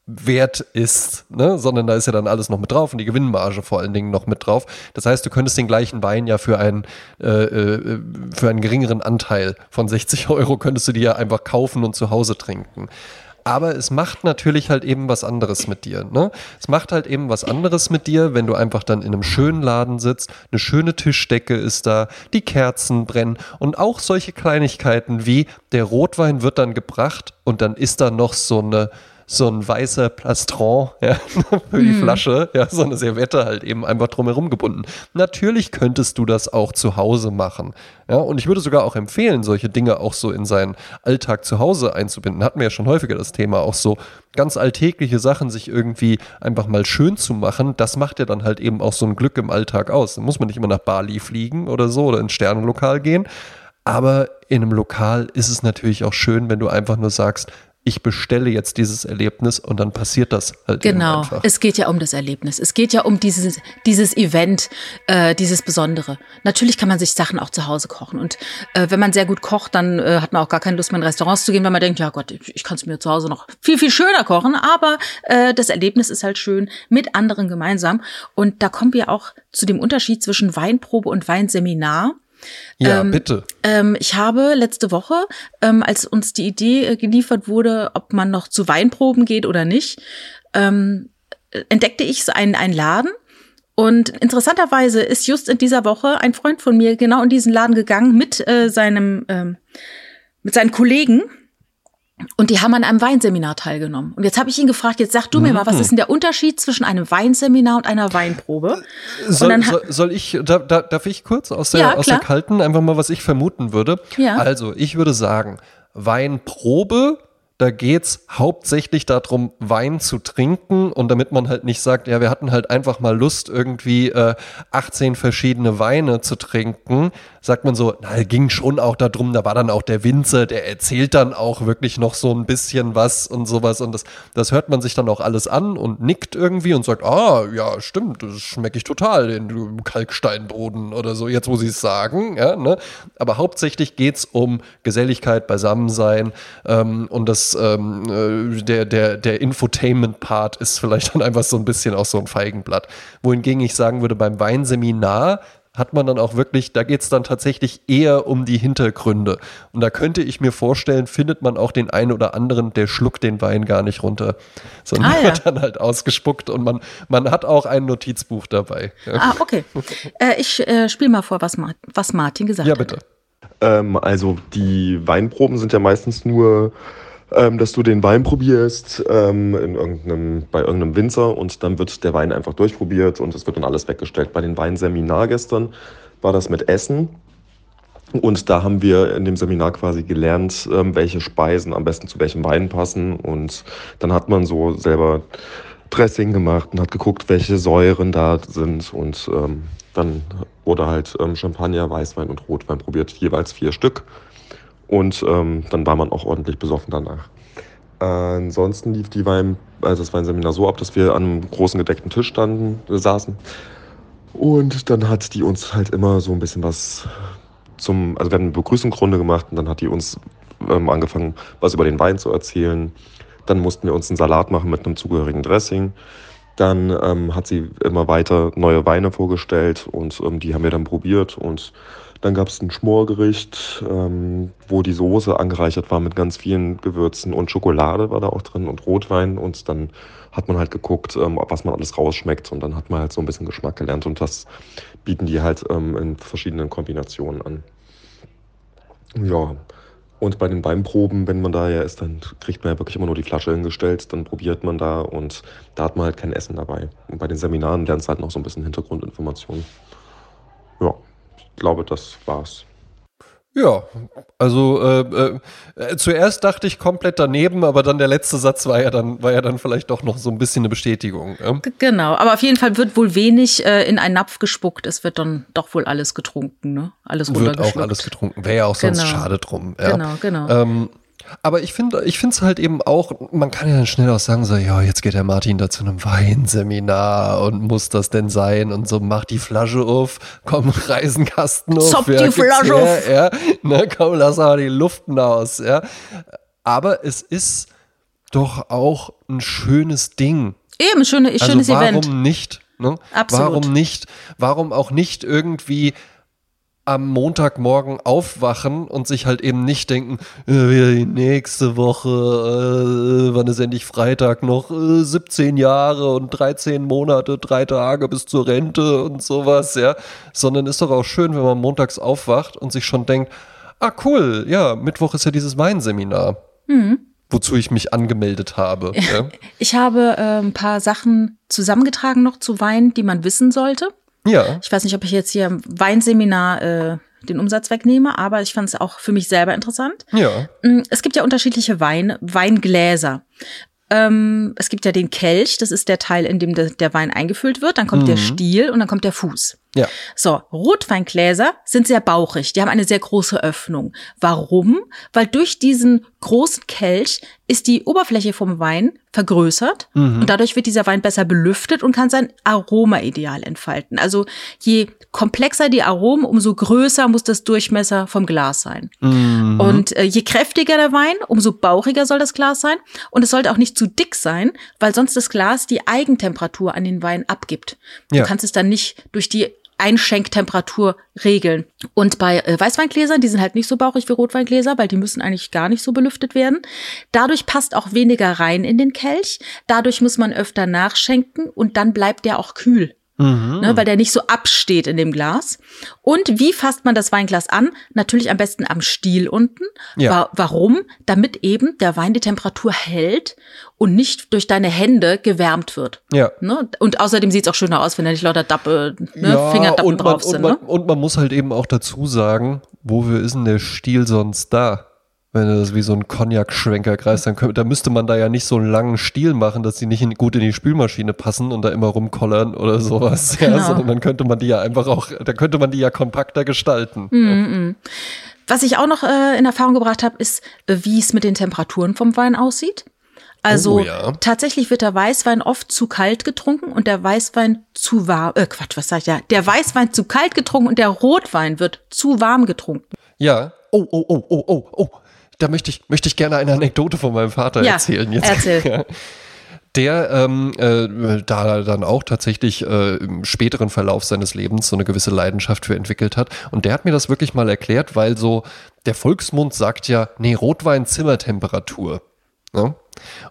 Speaker 1: wert ist, ne? sondern da ist ja dann alles noch mit drauf und die Gewinnmarge vor allen Dingen noch mit drauf. Das heißt, du könntest den gleichen Wein ja für einen, äh, äh, für einen geringeren Anteil von 60 Euro könntest du dir ja einfach kaufen und zu Hause trinken. Aber es macht natürlich halt eben was anderes mit dir. Ne? Es macht halt eben was anderes mit dir, wenn du einfach dann in einem schönen Laden sitzt, eine schöne Tischdecke ist da, die Kerzen brennen und auch solche Kleinigkeiten wie der Rotwein wird dann gebracht und dann ist da noch so eine so ein weißer Plastron ja, für die mm. Flasche, ja, so eine Servette halt eben einfach drumherum gebunden. Natürlich könntest du das auch zu Hause machen. Ja, und ich würde sogar auch empfehlen, solche Dinge auch so in seinen Alltag zu Hause einzubinden. Hatten wir ja schon häufiger das Thema, auch so ganz alltägliche Sachen sich irgendwie einfach mal schön zu machen. Das macht ja dann halt eben auch so ein Glück im Alltag aus. Da muss man nicht immer nach Bali fliegen oder so oder ins Sternenlokal gehen. Aber in einem Lokal ist es natürlich auch schön, wenn du einfach nur sagst, ich bestelle jetzt dieses Erlebnis und dann passiert das halt
Speaker 2: genau. es geht ja um das Erlebnis. Es geht ja um dieses dieses Event äh, dieses Besondere. Natürlich kann man sich Sachen auch zu Hause kochen. Und äh, wenn man sehr gut kocht dann äh, hat man auch gar keine Lust mehr in Restaurants zu gehen weil man denkt ja Gott ich, ich kann es mir zu Hause noch viel viel schöner kochen. Aber äh, das Erlebnis ist halt schön mit anderen gemeinsam. Und da kommen wir auch zu dem Unterschied zwischen Weinprobe und Weinseminar
Speaker 1: ja, ähm, bitte.
Speaker 2: Ähm, ich habe letzte Woche, ähm, als uns die Idee äh, geliefert wurde, ob man noch zu Weinproben geht oder nicht, ähm, entdeckte ich einen, einen Laden Und interessanterweise ist just in dieser Woche ein Freund von mir genau in diesen Laden gegangen mit äh, seinem ähm, mit seinen Kollegen und die haben an einem Weinseminar teilgenommen. Und jetzt habe ich ihn gefragt, jetzt sag du mir mal, was mhm. ist denn der Unterschied zwischen einem Weinseminar und einer Weinprobe?
Speaker 1: Soll, soll, soll ich, da, da, darf ich kurz aus der, ja, aus der kalten einfach mal, was ich vermuten würde? Ja. Also, ich würde sagen, Weinprobe da geht's hauptsächlich darum, Wein zu trinken und damit man halt nicht sagt, ja, wir hatten halt einfach mal Lust, irgendwie äh, 18 verschiedene Weine zu trinken, sagt man so, na, ging schon auch darum, da war dann auch der Winzer, der erzählt dann auch wirklich noch so ein bisschen was und sowas und das, das hört man sich dann auch alles an und nickt irgendwie und sagt, ah, ja, stimmt, das schmecke ich total, den Kalksteinboden oder so, jetzt muss ich es sagen, ja, ne? Aber hauptsächlich geht's um Geselligkeit, Beisammensein ähm, und das ähm, äh, der, der, der Infotainment-Part ist vielleicht dann einfach so ein bisschen auch so ein Feigenblatt. Wohingegen ich sagen würde, beim Weinseminar hat man dann auch wirklich, da geht es dann tatsächlich eher um die Hintergründe. Und da könnte ich mir vorstellen, findet man auch den einen oder anderen, der schluckt den Wein gar nicht runter, sondern ah, ja. wird dann halt ausgespuckt und man, man hat auch ein Notizbuch dabei.
Speaker 2: Ah, okay. äh, ich äh, spiele mal vor, was, was Martin gesagt hat.
Speaker 1: Ja, bitte.
Speaker 3: Hat. Ähm, also die Weinproben sind ja meistens nur ähm, dass du den Wein probierst ähm, in irgendeinem, bei irgendeinem Winzer und dann wird der Wein einfach durchprobiert und es wird dann alles weggestellt. Bei den Weinseminar gestern war das mit Essen. Und da haben wir in dem Seminar quasi gelernt, ähm, welche Speisen am besten zu welchem Wein passen. Und dann hat man so selber Dressing gemacht und hat geguckt, welche Säuren da sind. Und ähm, dann wurde halt ähm, Champagner, Weißwein und Rotwein probiert, jeweils vier Stück. Und ähm, dann war man auch ordentlich besoffen danach. Äh, ansonsten lief die Wein, also das Weinseminar so ab, dass wir an einem großen gedeckten Tisch standen, äh, saßen. Und dann hat die uns halt immer so ein bisschen was zum, also wir haben eine Begrüßungsrunde gemacht und dann hat die uns ähm, angefangen, was über den Wein zu erzählen. Dann mussten wir uns einen Salat machen mit einem zugehörigen Dressing. Dann ähm, hat sie immer weiter neue Weine vorgestellt und ähm, die haben wir dann probiert und dann gab es ein Schmorgericht, ähm, wo die Soße angereichert war mit ganz vielen Gewürzen und Schokolade war da auch drin und Rotwein. Und dann hat man halt geguckt, ähm, was man alles rausschmeckt. Und dann hat man halt so ein bisschen Geschmack gelernt. Und das bieten die halt ähm, in verschiedenen Kombinationen an. Ja. Und bei den Weinproben, wenn man da ja ist, dann kriegt man ja wirklich immer nur die Flasche hingestellt, dann probiert man da und da hat man halt kein Essen dabei. Und bei den Seminaren lernst du halt noch so ein bisschen Hintergrundinformationen. Ja glaube, das war's.
Speaker 1: Ja, also äh, äh, zuerst dachte ich komplett daneben, aber dann der letzte Satz war ja dann war ja dann vielleicht doch noch so ein bisschen eine Bestätigung. Ja?
Speaker 2: Genau, aber auf jeden Fall wird wohl wenig äh, in einen Napf gespuckt. Es wird dann doch wohl alles getrunken, ne? Alles
Speaker 1: Wird auch alles getrunken. Wäre ja auch sonst genau. schade drum. Ja.
Speaker 2: Genau, genau.
Speaker 1: Ähm, aber ich finde ich finde es halt eben auch, man kann ja dann schnell auch sagen, so, ja, jetzt geht der Martin da zu einem Weinseminar und muss das denn sein und so, mach die Flasche auf, komm, Reisenkasten auf.
Speaker 2: Zopp ja, die Flasche auf.
Speaker 1: Ja, ne, komm, lass mal die Luft aus, ja. Aber es ist doch auch ein schönes Ding.
Speaker 2: Eben, schöne, schönes
Speaker 1: also warum
Speaker 2: Event.
Speaker 1: Warum nicht? Ne?
Speaker 2: Absolut.
Speaker 1: Warum nicht? Warum auch nicht irgendwie am Montagmorgen aufwachen und sich halt eben nicht denken, äh, nächste Woche, äh, wann ist endlich Freitag noch, äh, 17 Jahre und 13 Monate, drei Tage bis zur Rente und sowas, ja. Sondern ist doch auch schön, wenn man montags aufwacht und sich schon denkt, ah cool, ja, Mittwoch ist ja dieses Weinseminar. Mhm. Wozu ich mich angemeldet habe. Ja.
Speaker 2: Ich habe äh, ein paar Sachen zusammengetragen noch zu Wein, die man wissen sollte.
Speaker 1: Ja.
Speaker 2: Ich weiß nicht, ob ich jetzt hier im Weinseminar äh, den Umsatz wegnehme, aber ich fand es auch für mich selber interessant.
Speaker 1: Ja.
Speaker 2: Mm, es gibt ja unterschiedliche Weine, Weingläser. Ähm, es gibt ja den Kelch, das ist der Teil, in dem de, der Wein eingefüllt wird. Dann kommt mhm. der Stiel und dann kommt der Fuß.
Speaker 1: Ja.
Speaker 2: So, Rotweingläser sind sehr bauchig. Die haben eine sehr große Öffnung. Warum? Weil durch diesen großen Kelch ist die Oberfläche vom Wein vergrößert mhm. und dadurch wird dieser Wein besser belüftet und kann sein Aroma ideal entfalten. Also je komplexer die Aromen, umso größer muss das Durchmesser vom Glas sein. Mhm. Und äh, je kräftiger der Wein, umso bauchiger soll das Glas sein. Und es sollte auch nicht zu dick sein, weil sonst das Glas die Eigentemperatur an den Wein abgibt. Ja. Du kannst es dann nicht durch die Einschenktemperatur regeln. Und bei äh, Weißweingläsern, die sind halt nicht so bauchig wie Rotweingläser, weil die müssen eigentlich gar nicht so belüftet werden. Dadurch passt auch weniger rein in den Kelch. Dadurch muss man öfter nachschenken und dann bleibt der auch kühl Mhm. Ne, weil der nicht so absteht in dem Glas. Und wie fasst man das Weinglas an? Natürlich am besten am Stiel unten.
Speaker 1: Ja.
Speaker 2: Wa warum? Damit eben der Wein die Temperatur hält und nicht durch deine Hände gewärmt wird.
Speaker 1: Ja.
Speaker 2: Ne? Und außerdem sieht es auch schöner aus, wenn da nicht lauter Dappe, ne,
Speaker 1: Ja,
Speaker 2: Fingerdappen
Speaker 1: und man,
Speaker 2: drauf
Speaker 1: und,
Speaker 2: sind.
Speaker 1: man,
Speaker 2: Ne?
Speaker 1: und man muss halt eben auch dazu sagen, wofür ist denn der Stiel sonst da? Wenn du das wie so ein Cognac-Schwenker kreist, dann, könnt- dann müsste man da ja nicht so einen langen Stiel machen, dass die nicht in, gut in die Spülmaschine passen und da immer rumkollern oder sowas. Ja,
Speaker 2: Genau.
Speaker 1: sondern dann könnte man die ja einfach auch, da könnte man die ja kompakter gestalten.
Speaker 2: Mhm. Was ich auch noch äh, in Erfahrung gebracht habe, ist, wie es mit den Temperaturen vom Wein aussieht. Also
Speaker 1: Oh, ja.
Speaker 2: tatsächlich wird der Weißwein oft zu kalt getrunken und der Weißwein zu warm. Äh, Quatsch, was sag ich da? Der Weißwein zu kalt getrunken und der Rotwein wird zu warm getrunken.
Speaker 1: Ja. Oh, oh, oh, oh, oh, oh. Da möchte ich, möchte ich gerne eine Anekdote von meinem Vater
Speaker 2: Ja,
Speaker 1: erzählen. Jetzt.
Speaker 2: erzähl.
Speaker 1: Der ähm, äh, da dann auch tatsächlich äh, im späteren Verlauf seines Lebens so eine gewisse Leidenschaft für entwickelt hat. Und der hat mir das wirklich mal erklärt, weil so der Volksmund sagt ja, nee, Rotwein Zimmertemperatur. Ne?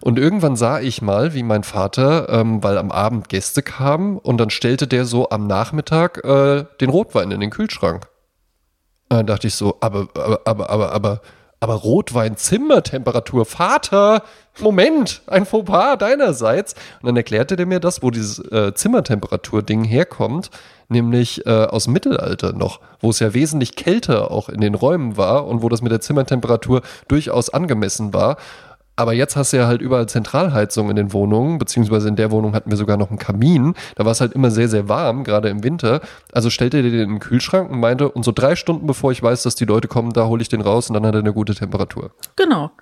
Speaker 1: Und irgendwann sah ich mal, wie mein Vater, ähm, weil am Abend Gäste kamen und dann stellte der so am Nachmittag äh, den Rotwein in den Kühlschrank. Und dann dachte ich so, aber, aber, aber, aber, aber, aber Rotwein Zimmertemperatur, Vater, Moment, ein Fauxpas deinerseits. Und dann erklärte der mir das, wo dieses äh, Zimmertemperatur-Ding herkommt, nämlich äh, aus dem Mittelalter noch, wo es ja wesentlich kälter auch in den Räumen war und wo das mit der Zimmertemperatur durchaus angemessen war. Aber jetzt hast du ja halt überall Zentralheizung in den Wohnungen, beziehungsweise in der Wohnung hatten wir sogar noch einen Kamin. Da war es halt immer sehr, sehr warm, gerade im Winter. Also stellte er den in den Kühlschrank und meinte, und so drei Stunden bevor ich weiß, dass die Leute kommen, da hole ich den raus und dann hat er eine gute Temperatur.
Speaker 2: Genau.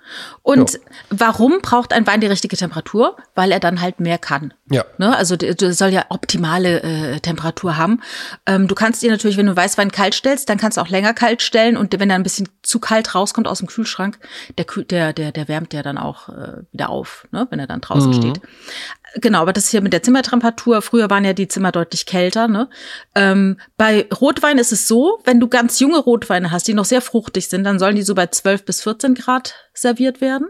Speaker 2: Und
Speaker 1: Ja.
Speaker 2: warum braucht ein Wein die richtige Temperatur? Weil er dann halt mehr kann.
Speaker 1: Ja.
Speaker 2: Ne? Also der, der soll ja optimale äh, Temperatur haben. Ähm, du kannst dir natürlich, wenn du Weißwein kalt stellst, dann kannst du auch länger kalt stellen und wenn er ein bisschen zu kalt rauskommt aus dem Kühlschrank, der, der, der, der wärmt ja dann auch äh, wieder auf, ne? wenn er dann draußen steht. Genau, aber das ist hier mit der Zimmertemperatur. Früher waren ja die Zimmer deutlich kälter. Ne? Ähm, bei Rotwein ist es so, wenn du ganz junge Rotweine hast, die noch sehr fruchtig sind, dann sollen die so bei 12 bis 14 Grad serviert werden.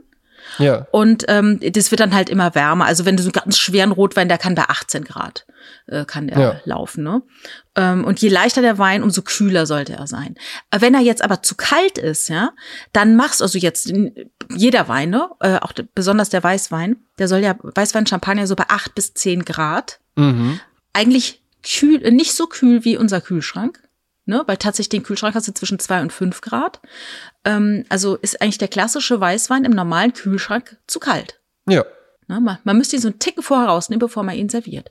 Speaker 1: Ja.
Speaker 2: Und ähm, das wird dann halt immer wärmer. Also wenn du so einen ganz schweren Rotwein, der kann bei 18 Grad äh, kann der
Speaker 1: Ja.
Speaker 2: laufen. Ne? Ähm, und je leichter der Wein, umso kühler sollte er sein. Äh, Wenn er jetzt aber zu kalt ist, ja, dann machst also jetzt jeder Wein, ne? äh, auch de- besonders der Weißwein, der soll ja Weißwein Champagner so bei 8 bis 10 Grad.
Speaker 1: Mhm.
Speaker 2: Eigentlich kühl, äh, nicht so kühl wie unser Kühlschrank. Ne, weil tatsächlich den Kühlschrank hast du zwischen 2 und 5 Grad. Ähm, also ist eigentlich der klassische Weißwein im normalen Kühlschrank zu kalt.
Speaker 1: Ja.
Speaker 2: Ne, man, man müsste ihn so einen Ticken vorher rausnehmen, bevor man ihn serviert.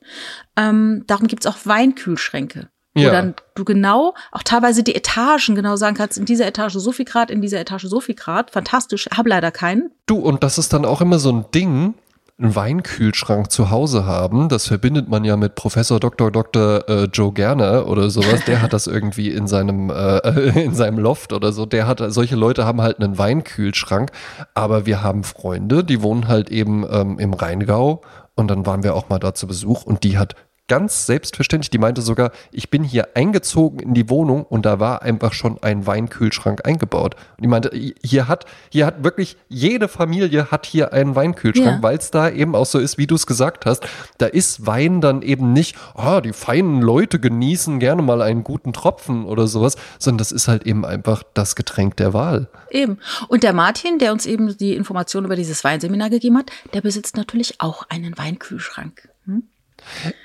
Speaker 2: Ähm, darum gibt's auch Weinkühlschränke. Wo
Speaker 1: Ja.
Speaker 2: dann du genau, auch teilweise die Etagen genau sagen kannst, in dieser Etage so viel Grad, in dieser Etage so viel Grad. Fantastisch, habe leider keinen.
Speaker 1: Du, und das ist dann auch immer so ein Ding, einen Weinkühlschrank zu Hause haben. Das verbindet man ja mit Professor Dr. Dr. Äh, Joe Gerner oder sowas. Der hat das irgendwie in seinem, äh, in seinem Loft oder so. Der hat, solche Leute haben halt einen Weinkühlschrank. Aber wir haben Freunde, die wohnen halt eben ähm, im Rheingau. Und dann waren wir auch mal da zu Besuch und die hat ganz selbstverständlich, die meinte sogar, ich bin hier eingezogen in die Wohnung und da war einfach schon ein Weinkühlschrank eingebaut. Und die meinte, hier hat, hier hat wirklich jede Familie hat hier einen Weinkühlschrank,
Speaker 2: Ja.
Speaker 1: weil es da eben auch so ist, wie du es gesagt hast. Da ist Wein dann eben nicht, ah, die feinen Leute genießen gerne mal einen guten Tropfen oder sowas, sondern das ist halt eben einfach das Getränk der Wahl.
Speaker 2: Eben. Und der Martin, der uns eben die Information über dieses Weinseminar gegeben hat, der besitzt natürlich auch einen Weinkühlschrank.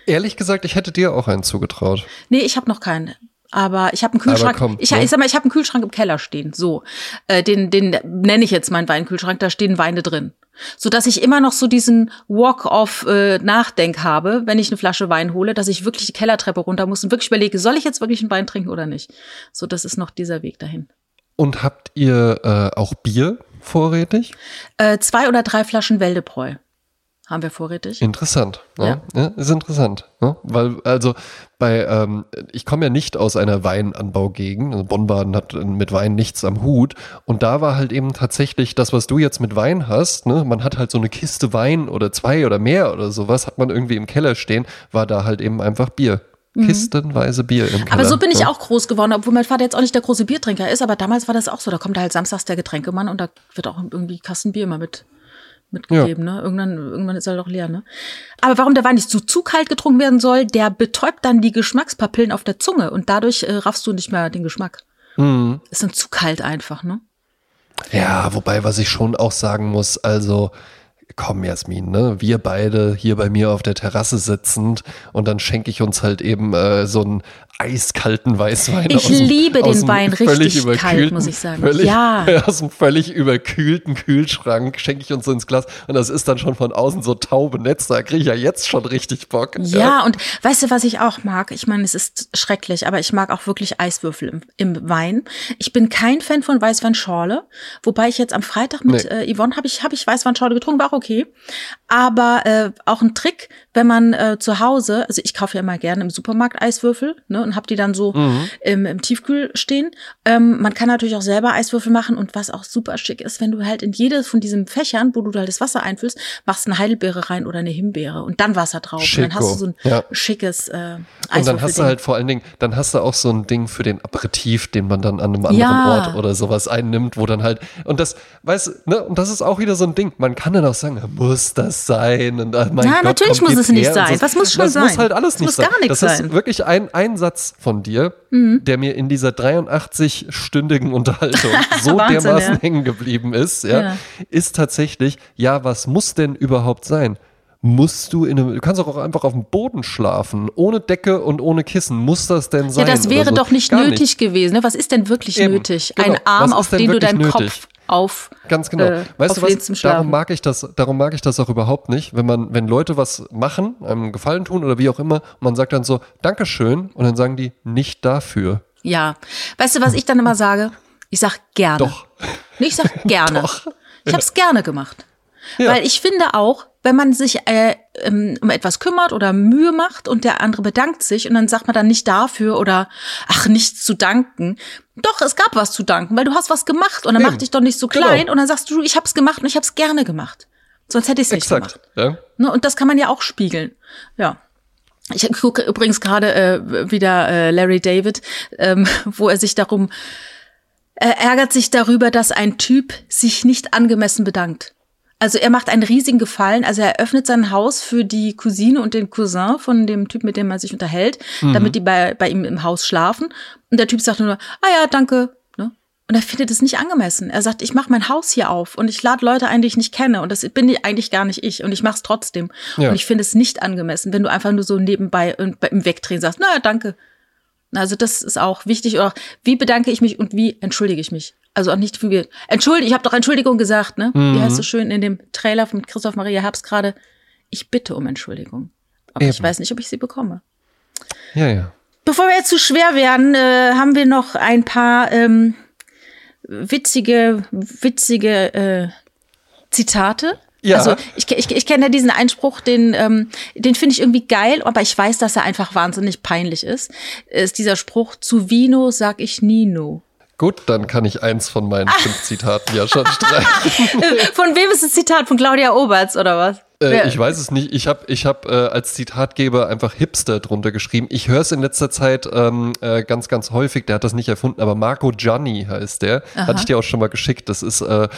Speaker 1: Ehrlich gesagt, ich hätte dir auch einen zugetraut.
Speaker 2: Nee, ich habe noch keinen. Aber ich habe einen Kühlschrank.
Speaker 1: komm,
Speaker 2: ich,
Speaker 1: ne?
Speaker 2: ich sag mal, ich habe einen Kühlschrank im Keller stehen. So, äh, den, den nenne ich jetzt meinen Weinkühlschrank. Da stehen Weine drin, so dass ich immer noch so diesen Walk-off äh, habe, wenn ich eine Flasche Wein hole, dass ich wirklich die Kellertreppe runter muss und wirklich überlege, soll ich jetzt wirklich einen Wein trinken oder nicht? So, das ist noch dieser Weg dahin.
Speaker 1: Und habt ihr äh, auch Bier vorrätig?
Speaker 2: Äh, zwei oder drei Flaschen Wäldebräu haben wir vorrätig.
Speaker 1: Interessant. Ne? Ja. ist interessant. Ne? Weil, also bei, ähm, ich komme ja nicht aus einer Weinanbaugegend. Also Bonn-Baden hat mit Wein nichts am Hut. Und da war halt eben tatsächlich das, was du jetzt mit Wein hast. Ne? Man hat halt so eine Kiste Wein oder zwei oder mehr oder sowas, hat man irgendwie im Keller stehen, war da halt eben einfach Bier. Kistenweise Bier im Keller.
Speaker 2: Mhm. Aber so bin ich auch groß geworden, obwohl mein Vater jetzt auch nicht der große Biertrinker ist, aber damals war das auch so. Da kommt halt samstags der Getränkemann und da wird auch irgendwie Kasten Bier immer mit, mitgegeben, ne? Irgendwann, irgendwann ist er doch leer, ne? Aber warum der Wein nicht zu, zu kalt getrunken werden soll, der betäubt dann die Geschmackspapillen auf der Zunge und dadurch äh, raffst du nicht mehr den Geschmack.
Speaker 1: Mhm.
Speaker 2: Ist dann zu kalt einfach, ne?
Speaker 1: Ja, wobei, was ich schon auch sagen muss, also komm, Jasmin, ne? Wir beide hier bei mir auf der Terrasse sitzend und dann schenke ich uns halt eben äh, so einen eiskalten Weißwein.
Speaker 2: Ich
Speaker 1: aus dem-
Speaker 2: liebe den Wein
Speaker 1: völlig
Speaker 2: richtig kalt, muss ich sagen.
Speaker 1: Völlig,
Speaker 2: Ja.
Speaker 1: Aus dem völlig überkühlten Kühlschrank schenke ich uns so ins Glas und das ist dann schon von außen so taube Netz. Da kriege ich ja jetzt schon richtig Bock.
Speaker 2: Ja, und weißt du, was ich auch mag? Ich meine, es ist schrecklich, aber ich mag auch wirklich Eiswürfel im, im Wein. Ich bin kein Fan von Weißweinschorle, wobei ich jetzt am Freitag mit
Speaker 1: Nee.
Speaker 2: äh, Yvonne habe ich hab ich Weißweinschorle getrunken, war auch okay. Aber äh, auch ein Trick, wenn man äh, zu Hause, also ich kaufe ja immer gerne im Supermarkt Eiswürfel, ne, und habe die dann so im, im Tiefkühl stehen. Ähm, man kann natürlich auch selber Eiswürfel machen und was auch super schick ist, wenn du halt in jedes von diesen Fächern, wo du halt das Wasser einfüllst, machst eine Heidelbeere rein oder eine Himbeere und dann Wasser drauf. Und dann hast du so ein
Speaker 1: Ja.
Speaker 2: schickes äh,
Speaker 1: Und dann hast du halt vor allen Dingen, dann hast du auch so ein Ding für den Aperitif, den man dann an einem anderen
Speaker 2: Ja.
Speaker 1: Ort oder sowas einnimmt, wo dann halt, und das, weißt du, ne, und das ist auch wieder so ein Ding, man kann dann auch sagen, muss das sein? Und, ah, mein
Speaker 2: Ja,
Speaker 1: Gott,
Speaker 2: natürlich muss es nicht sein.
Speaker 1: so.
Speaker 2: Was muss schon
Speaker 1: das
Speaker 2: sein?
Speaker 1: muss halt alles
Speaker 2: Es
Speaker 1: nicht
Speaker 2: muss
Speaker 1: sein.
Speaker 2: gar nichts
Speaker 1: das ist
Speaker 2: sein. Mhm.
Speaker 1: wirklich ein, ein Satz von dir, der mir in dieser 83-stündigen Unterhaltung so
Speaker 2: Wahnsinn,
Speaker 1: dermaßen
Speaker 2: ja.
Speaker 1: hängen geblieben ist, ja,
Speaker 2: Ja.
Speaker 1: ist tatsächlich, ja, was muss denn überhaupt sein? Musst du in einem, du kannst doch auch einfach auf dem Boden schlafen, ohne Decke und ohne Kissen. Muss das denn sein?
Speaker 2: ja, das wäre
Speaker 1: so?
Speaker 2: doch nicht
Speaker 1: Gar
Speaker 2: nötig gewesen. Ne? Was ist denn wirklich
Speaker 1: Eben,
Speaker 2: nötig?
Speaker 1: genau.
Speaker 2: Ein Arm,
Speaker 1: ist
Speaker 2: auf den du deinen
Speaker 1: nötig?
Speaker 2: Kopf auf.
Speaker 1: Ganz genau.
Speaker 2: äh,
Speaker 1: weißt du was? Darum mag ich das, darum mag ich das auch überhaupt nicht, wenn man, wenn Leute was machen, einem Gefallen tun oder wie auch immer, und man sagt dann so, Dankeschön, und dann sagen die, nicht dafür.
Speaker 2: Ja. Weißt du, was ich dann immer sage? Ich sag gerne.
Speaker 1: Doch.
Speaker 2: Nee, Ich sag gerne.
Speaker 1: Doch.
Speaker 2: Ich habe es gerne gemacht.
Speaker 1: Ja.
Speaker 2: Weil ich finde auch, wenn man sich äh, ähm, um etwas kümmert oder Mühe macht und der andere bedankt sich und dann sagt man dann nicht dafür oder ach, nichts zu danken. Doch, es gab was zu danken, weil du hast was gemacht und dann
Speaker 1: Eben.
Speaker 2: mach dich doch nicht so
Speaker 1: Genau.
Speaker 2: klein und dann sagst du, ich hab's gemacht und ich hab's gerne gemacht. Sonst hätte ich es nicht gemacht.
Speaker 1: Ja.
Speaker 2: Ne? Und das kann man ja auch spiegeln. Ja. Ich gucke übrigens gerade äh, wieder äh, Larry David, ähm, wo er sich darum, er ärgert sich darüber, dass ein Typ sich nicht angemessen bedankt. Also er macht einen riesigen Gefallen, also er öffnet sein Haus für die Cousine und den Cousin von dem Typ, mit dem er sich unterhält, damit die bei, bei ihm im Haus schlafen. Und der Typ sagt nur, ah ja, danke. Ne? Und er findet es nicht angemessen. Er sagt, ich mache mein Haus hier auf und ich lade Leute ein, die ich nicht kenne. Und das bin eigentlich gar nicht ich. Und ich mache es trotzdem.
Speaker 1: Ja.
Speaker 2: Und ich finde es nicht angemessen, wenn du einfach nur so nebenbei und im Wegdrehen sagst, naja, danke. Also das ist auch wichtig. Oder wie bedanke ich mich und wie entschuldige ich mich? Also auch nicht wie wir. Entschuldige, ich habe doch Entschuldigung gesagt, ne? Wie heißt so schön in dem Trailer von Christoph Maria Herbst gerade? Ich bitte um Entschuldigung. Aber ich
Speaker 1: Eben.
Speaker 2: weiß nicht, ob ich sie bekomme.
Speaker 1: ja, ja.
Speaker 2: Bevor wir jetzt zu schwer werden, äh, haben wir noch ein paar ähm, witzige, witzige äh, Zitate.
Speaker 1: Ja.
Speaker 2: Also ich, ich, ich kenne ja diesen Einspruch, den, ähm, den finde ich irgendwie geil, aber ich weiß, dass er einfach wahnsinnig peinlich ist. Ist dieser Spruch, zu Vino sag ich Nino.
Speaker 1: Gut, dann kann ich eins von meinen fünf Zitaten ja schon streichen.
Speaker 2: Von wem ist das Zitat? Von Claudia Oberts oder was?
Speaker 1: Äh, ich weiß es nicht. Ich habe ich hab, äh, als Zitatgeber einfach Hipster drunter geschrieben. Ich höre es in letzter Zeit ähm, äh, ganz, ganz häufig. Der hat das nicht erfunden, aber Marco Gianni heißt der. Hatte ich dir auch schon mal geschickt. Das ist äh,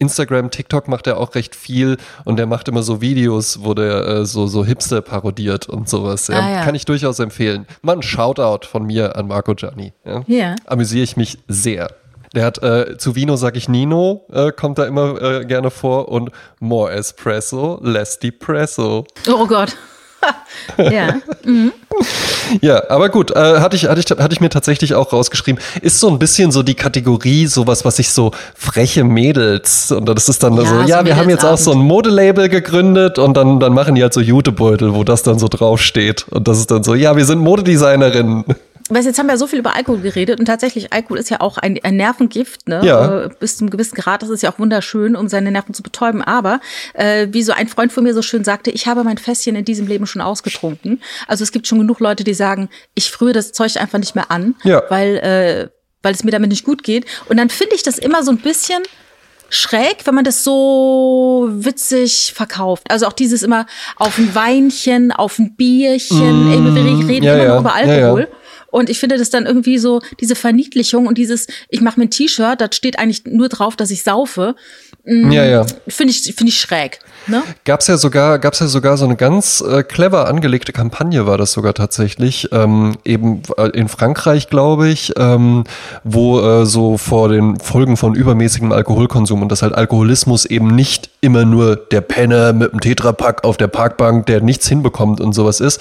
Speaker 1: Instagram, TikTok macht er auch recht viel und der macht immer so Videos, wo der äh, so, so Hipster parodiert und sowas. Ja.
Speaker 2: Ah, ja.
Speaker 1: Kann ich durchaus empfehlen. Mann, Shoutout von mir an Marco Gianni. Ja.
Speaker 2: Ja.
Speaker 1: Amüsiere ich mich sehr. Der hat äh, zu Vino sag ich Nino, äh, kommt da immer äh, gerne vor und more espresso, less depresso.
Speaker 2: Oh Gott. ja.
Speaker 1: Ja, aber gut, äh, hatte, ich, hatte, ich, hatte ich mir tatsächlich auch rausgeschrieben. Ist so ein bisschen so die Kategorie, sowas, was ich so freche Mädels. Und das ist dann
Speaker 2: Ja,
Speaker 1: so,
Speaker 2: so
Speaker 1: ja, wir haben jetzt auch so ein Modelabel gegründet und dann, dann machen die halt so Jutebeutel, wo das dann so draufsteht. Und das ist dann so, ja, wir sind Modedesignerinnen.
Speaker 2: Weißt, jetzt haben wir so viel über Alkohol geredet und tatsächlich Alkohol ist ja auch ein, ein Nervengift, ne?
Speaker 1: Ja.
Speaker 2: Äh, Bis zum gewissen Grad. Das ist ja auch wunderschön, um seine Nerven zu betäuben. Aber äh, wie so ein Freund von mir so schön sagte, ich habe mein Fässchen in diesem Leben schon ausgetrunken. Also es gibt schon genug Leute, die sagen, ich frühe das Zeug einfach nicht mehr an,
Speaker 1: Ja.
Speaker 2: weil äh, weil es mir damit nicht gut geht. Und dann finde ich das immer so ein bisschen schräg, wenn man das so witzig verkauft. Also auch dieses immer auf ein Weinchen, auf ein Bierchen. Ey, wir reden
Speaker 1: Mm, ja,
Speaker 2: immer
Speaker 1: ja,
Speaker 2: noch über
Speaker 1: ja, ja.
Speaker 2: Und ich finde das dann irgendwie so, diese Verniedlichung und dieses, ich mache mir ein T-Shirt, da steht eigentlich nur drauf, dass ich saufe. Mm,
Speaker 1: Ja, ja.
Speaker 2: Finde ich, finde ich schräg. Ne?
Speaker 1: Gab's ja sogar, gab's ja sogar so eine ganz äh, clever angelegte Kampagne, war das sogar tatsächlich, ähm, eben äh, in Frankreich, glaube ich, ähm, wo äh, so vor den Folgen von übermäßigem Alkoholkonsum und dass halt Alkoholismus eben nicht immer nur der Penner mit dem Tetrapack auf der Parkbank, der nichts hinbekommt und sowas ist.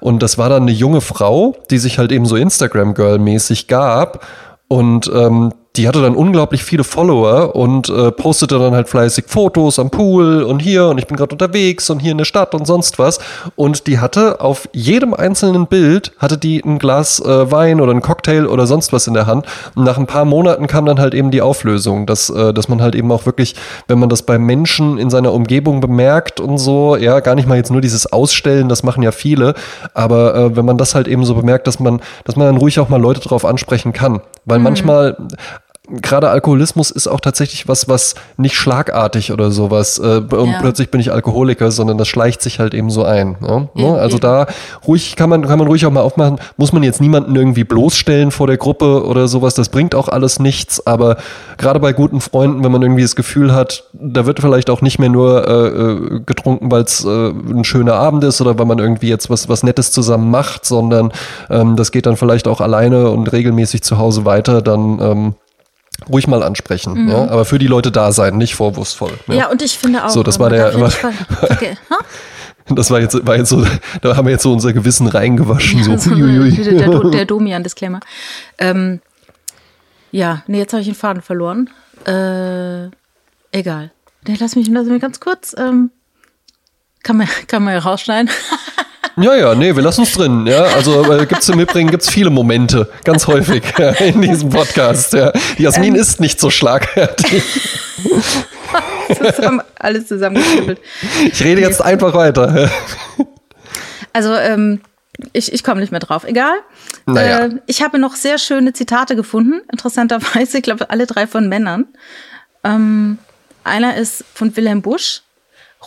Speaker 1: Und das war dann eine junge Frau, die sich halt eben so Instagram-Girl-mäßig gab und ähm, die hatte dann unglaublich viele Follower und äh, postete dann halt fleißig Fotos am Pool und hier und ich bin gerade unterwegs und hier in der Stadt und sonst was. Und die hatte auf jedem einzelnen Bild, hatte die ein Glas äh, Wein oder ein Cocktail oder sonst was in der Hand. Und nach ein paar Monaten kam dann halt eben die Auflösung, dass, äh, dass man halt eben auch wirklich, wenn man das bei Menschen in seiner Umgebung bemerkt und so, ja, gar nicht mal jetzt nur dieses Ausstellen, das machen ja viele, aber äh, wenn man das halt eben so bemerkt, dass man, dass man dann ruhig auch mal Leute drauf ansprechen kann. Weil manchmal gerade Alkoholismus ist auch tatsächlich was, was nicht schlagartig oder sowas äh, und
Speaker 2: Ja.
Speaker 1: plötzlich bin ich Alkoholiker, sondern das schleicht sich halt eben so ein. Ne? Also
Speaker 2: eben.
Speaker 1: da ruhig kann man, kann man ruhig auch mal aufmachen, muss man jetzt niemanden irgendwie bloßstellen vor der Gruppe oder sowas, das bringt auch alles nichts, aber gerade bei guten Freunden, wenn man irgendwie das Gefühl hat, da wird vielleicht auch nicht mehr nur äh, äh, getrunken, weil es äh, ein schöner Abend ist oder weil man irgendwie jetzt was, was Nettes zusammen macht, sondern ähm, das geht dann vielleicht auch alleine und regelmäßig zu Hause weiter, dann ähm, ruhig mal ansprechen. Ja? Aber für die Leute da sein, nicht vorwurfsvoll.
Speaker 2: Mhm. Ja, und ich finde auch.
Speaker 1: So, das war
Speaker 2: man
Speaker 1: der-
Speaker 2: ja ver- okay.
Speaker 1: Das war jetzt, war jetzt so, da haben wir jetzt so unser Gewissen reingewaschen. So, huiuiui.
Speaker 2: wieder der, der Domian-Disclaimer. Ähm, ja, nee, jetzt habe ich den Faden verloren. Äh, egal. Nee, lass mich, lass mich ganz kurz. Ähm, kann man, kann man ja rausschneiden.
Speaker 1: Ja, ja, nee, wir lassen es drin. Ja, also äh, gibt's im Übrigen gibt's viele Momente, ganz häufig ja, in diesem Podcast. Ja. Jasmin
Speaker 2: Ähm.
Speaker 1: ist nicht so schlagfertig.
Speaker 2: zusammen, alles zusammengeschnippelt.
Speaker 1: Ich rede jetzt einfach weiter.
Speaker 2: Also, ähm, ich, ich komme nicht mehr drauf. Egal.
Speaker 1: Naja.
Speaker 2: Äh, ich habe noch sehr schöne Zitate gefunden. Interessanterweise, ich glaube, alle drei von Männern. Ähm, einer ist von Wilhelm Busch.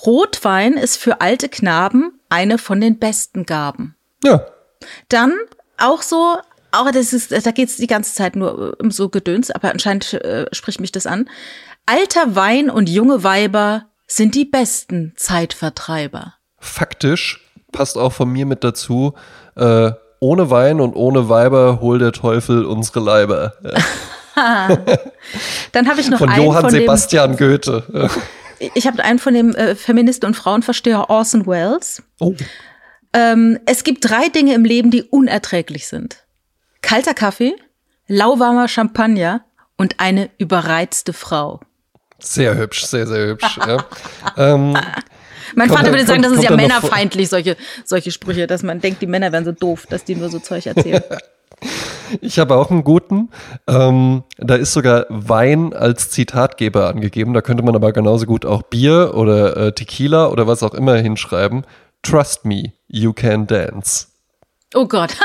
Speaker 2: Rotwein ist für alte Knaben eine von den besten Gaben.
Speaker 1: Ja,
Speaker 2: Dann auch so, auch das ist, da geht es die ganze Zeit nur um so Gedöns, aber anscheinend äh, spricht mich das an. Alter Wein und junge Weiber sind die besten Zeitvertreiber.
Speaker 1: faktisch passt auch von mir mit dazu. Äh, ohne Wein und ohne Weiber hol der Teufel unsere Leiber. Ja.
Speaker 2: Dann habe ich noch
Speaker 1: Von
Speaker 2: einen
Speaker 1: Johann
Speaker 2: von
Speaker 1: Sebastian Goethe.
Speaker 2: Ich habe einen von dem äh, Feministen und Frauenversteher Orson Welles.
Speaker 1: Oh.
Speaker 2: Ähm, es gibt drei Dinge im Leben, die unerträglich sind. Kalter Kaffee, lauwarmer Champagner und eine überreizte Frau.
Speaker 1: Sehr hübsch, sehr, sehr hübsch. Ja. ähm,
Speaker 2: Mein
Speaker 1: Kommt
Speaker 2: Vater
Speaker 1: da-
Speaker 2: würde sagen, das
Speaker 1: kommt-
Speaker 2: ist ja
Speaker 1: kommt
Speaker 2: männerfeindlich, solche, solche Sprüche, dass man denkt, die Männer wären so doof, dass die nur so Zeug erzählen.
Speaker 1: Ich habe auch einen guten. Ähm, da ist sogar Wein als Zitatgeber angegeben. Da könnte man aber genauso gut auch Bier oder äh, Tequila oder was auch immer hinschreiben. Trust me, you can dance.
Speaker 2: Oh Gott.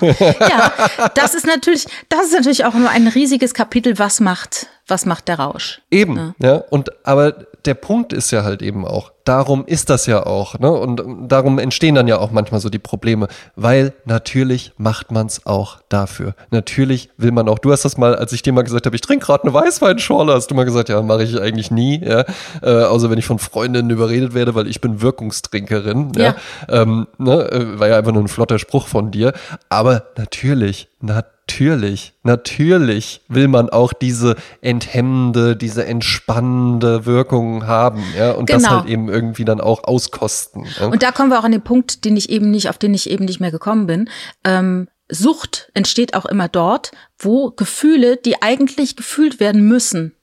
Speaker 2: ja, das ist natürlich, das ist natürlich auch nur ein riesiges Kapitel, was macht, was macht der Rausch.
Speaker 1: Eben, ja. Und aber der Punkt ist ja halt eben auch, darum ist das ja auch, ne? Und darum entstehen dann ja auch manchmal so die Probleme, weil natürlich macht man es auch dafür. Natürlich will man auch, du hast das mal, als ich dir mal gesagt habe, ich trinke gerade eine Weißweinschorle, hast du mal gesagt, ja, mache ich eigentlich nie, ja. Äh, außer wenn ich von Freundinnen überredet werde, weil ich bin Wirkungstrinkerin, ja.
Speaker 2: Ja.
Speaker 1: Ähm, ne? äh, War ja einfach nur ein flotter Spruch von dir. Aber natürlich, natürlich, natürlich will man auch diese enthemmende, diese entspannende Wirkung haben, ja, und das
Speaker 2: Genau.
Speaker 1: halt eben irgendwie dann auch auskosten. Ja?
Speaker 2: Und da kommen wir auch an den Punkt, den ich eben nicht, auf den ich eben nicht mehr gekommen bin. Ähm, Sucht entsteht auch immer dort, wo Gefühle, die eigentlich gefühlt werden müssen,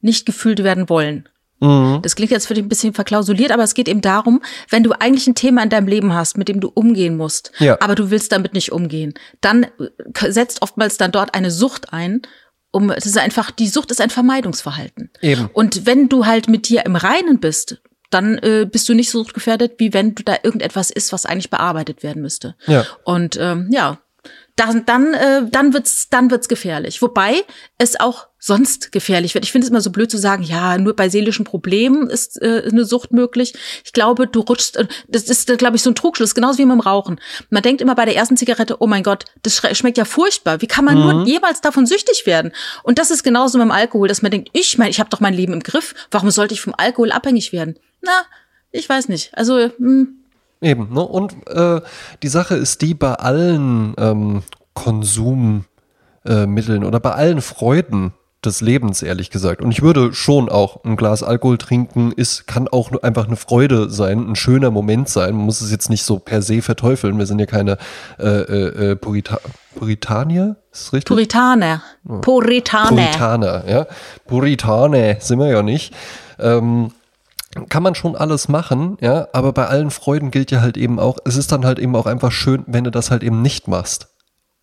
Speaker 2: nicht gefühlt werden wollen.
Speaker 1: Mhm.
Speaker 2: Das klingt jetzt für dich ein bisschen verklausuliert, aber es geht eben darum, wenn du eigentlich ein Thema in deinem Leben hast, mit dem du umgehen musst,
Speaker 1: Ja.
Speaker 2: aber du willst damit nicht umgehen, dann äh, setzt oftmals dann dort eine Sucht ein. Um, es ist einfach, die Sucht ist ein Vermeidungsverhalten.
Speaker 1: Eben.
Speaker 2: Und wenn du halt mit dir im Reinen bist, dann äh, bist du nicht so suchtgefährdet, wie wenn du da irgendetwas ist, was eigentlich bearbeitet werden müsste.
Speaker 1: Ja.
Speaker 2: Und ähm, ja, dann, dann, äh, dann wird's, dann wird's gefährlich. Wobei es auch sonst gefährlich wird. Ich finde es immer so blöd zu sagen, ja, nur bei seelischen Problemen ist äh, eine Sucht möglich. Ich glaube, du rutschst, äh, das ist, äh, glaube ich, so ein Trugschluss, genauso wie mit dem Rauchen. Man denkt immer bei der ersten Zigarette, oh mein Gott, das schmeckt ja furchtbar. Wie kann man mhm. nur jemals davon süchtig werden? Und das ist genauso mit dem Alkohol, dass man denkt, ich meine, ich habe doch mein Leben im Griff. Warum sollte ich vom Alkohol abhängig werden? Na, ich weiß nicht. Also, mh, hm,
Speaker 1: Eben, ne? Und äh, die Sache ist die, bei allen ähm, Konsummitteln äh, oder bei allen Freuden des Lebens, ehrlich gesagt. Und ich würde schon auch ein Glas Alkohol trinken, ist, kann auch einfach eine Freude sein, ein schöner Moment sein. Man muss es jetzt nicht so per se verteufeln. Wir sind ja keine äh, äh, äh Purita Puritanier, ist das richtig?
Speaker 2: Puritaner. Puritaner.
Speaker 1: Puritaner, ja. Puritaner sind wir ja nicht. Ähm, kann man schon alles machen, ja, aber bei allen Freuden gilt ja halt eben auch, es ist dann halt eben auch einfach schön, wenn du das halt eben nicht machst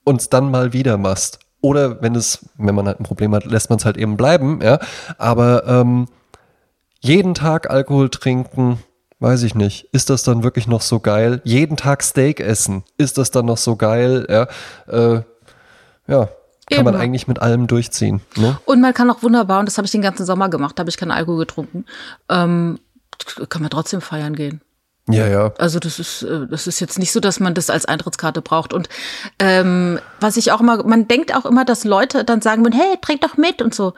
Speaker 1: und es dann mal wieder machst. Oder wenn es, wenn man halt ein Problem hat, lässt man es halt eben bleiben, ja. Aber ähm, jeden Tag Alkohol trinken, weiß ich nicht. Ist das dann wirklich noch so geil? Jeden Tag Steak essen, ist das dann noch so geil? Ja, äh, ja kann Eben. man eigentlich mit allem durchziehen. Ne?
Speaker 2: Und man kann auch wunderbar, und das habe ich den ganzen Sommer gemacht, habe ich keinen Alkohol getrunken, ähm, kann man trotzdem feiern gehen.
Speaker 1: Ja, ja.
Speaker 2: Also das ist, äh, das ist jetzt nicht so, dass man das als Eintrittskarte braucht. Und ähm, was ich auch immer, man denkt auch immer, dass Leute dann sagen, hey, trink doch mit und so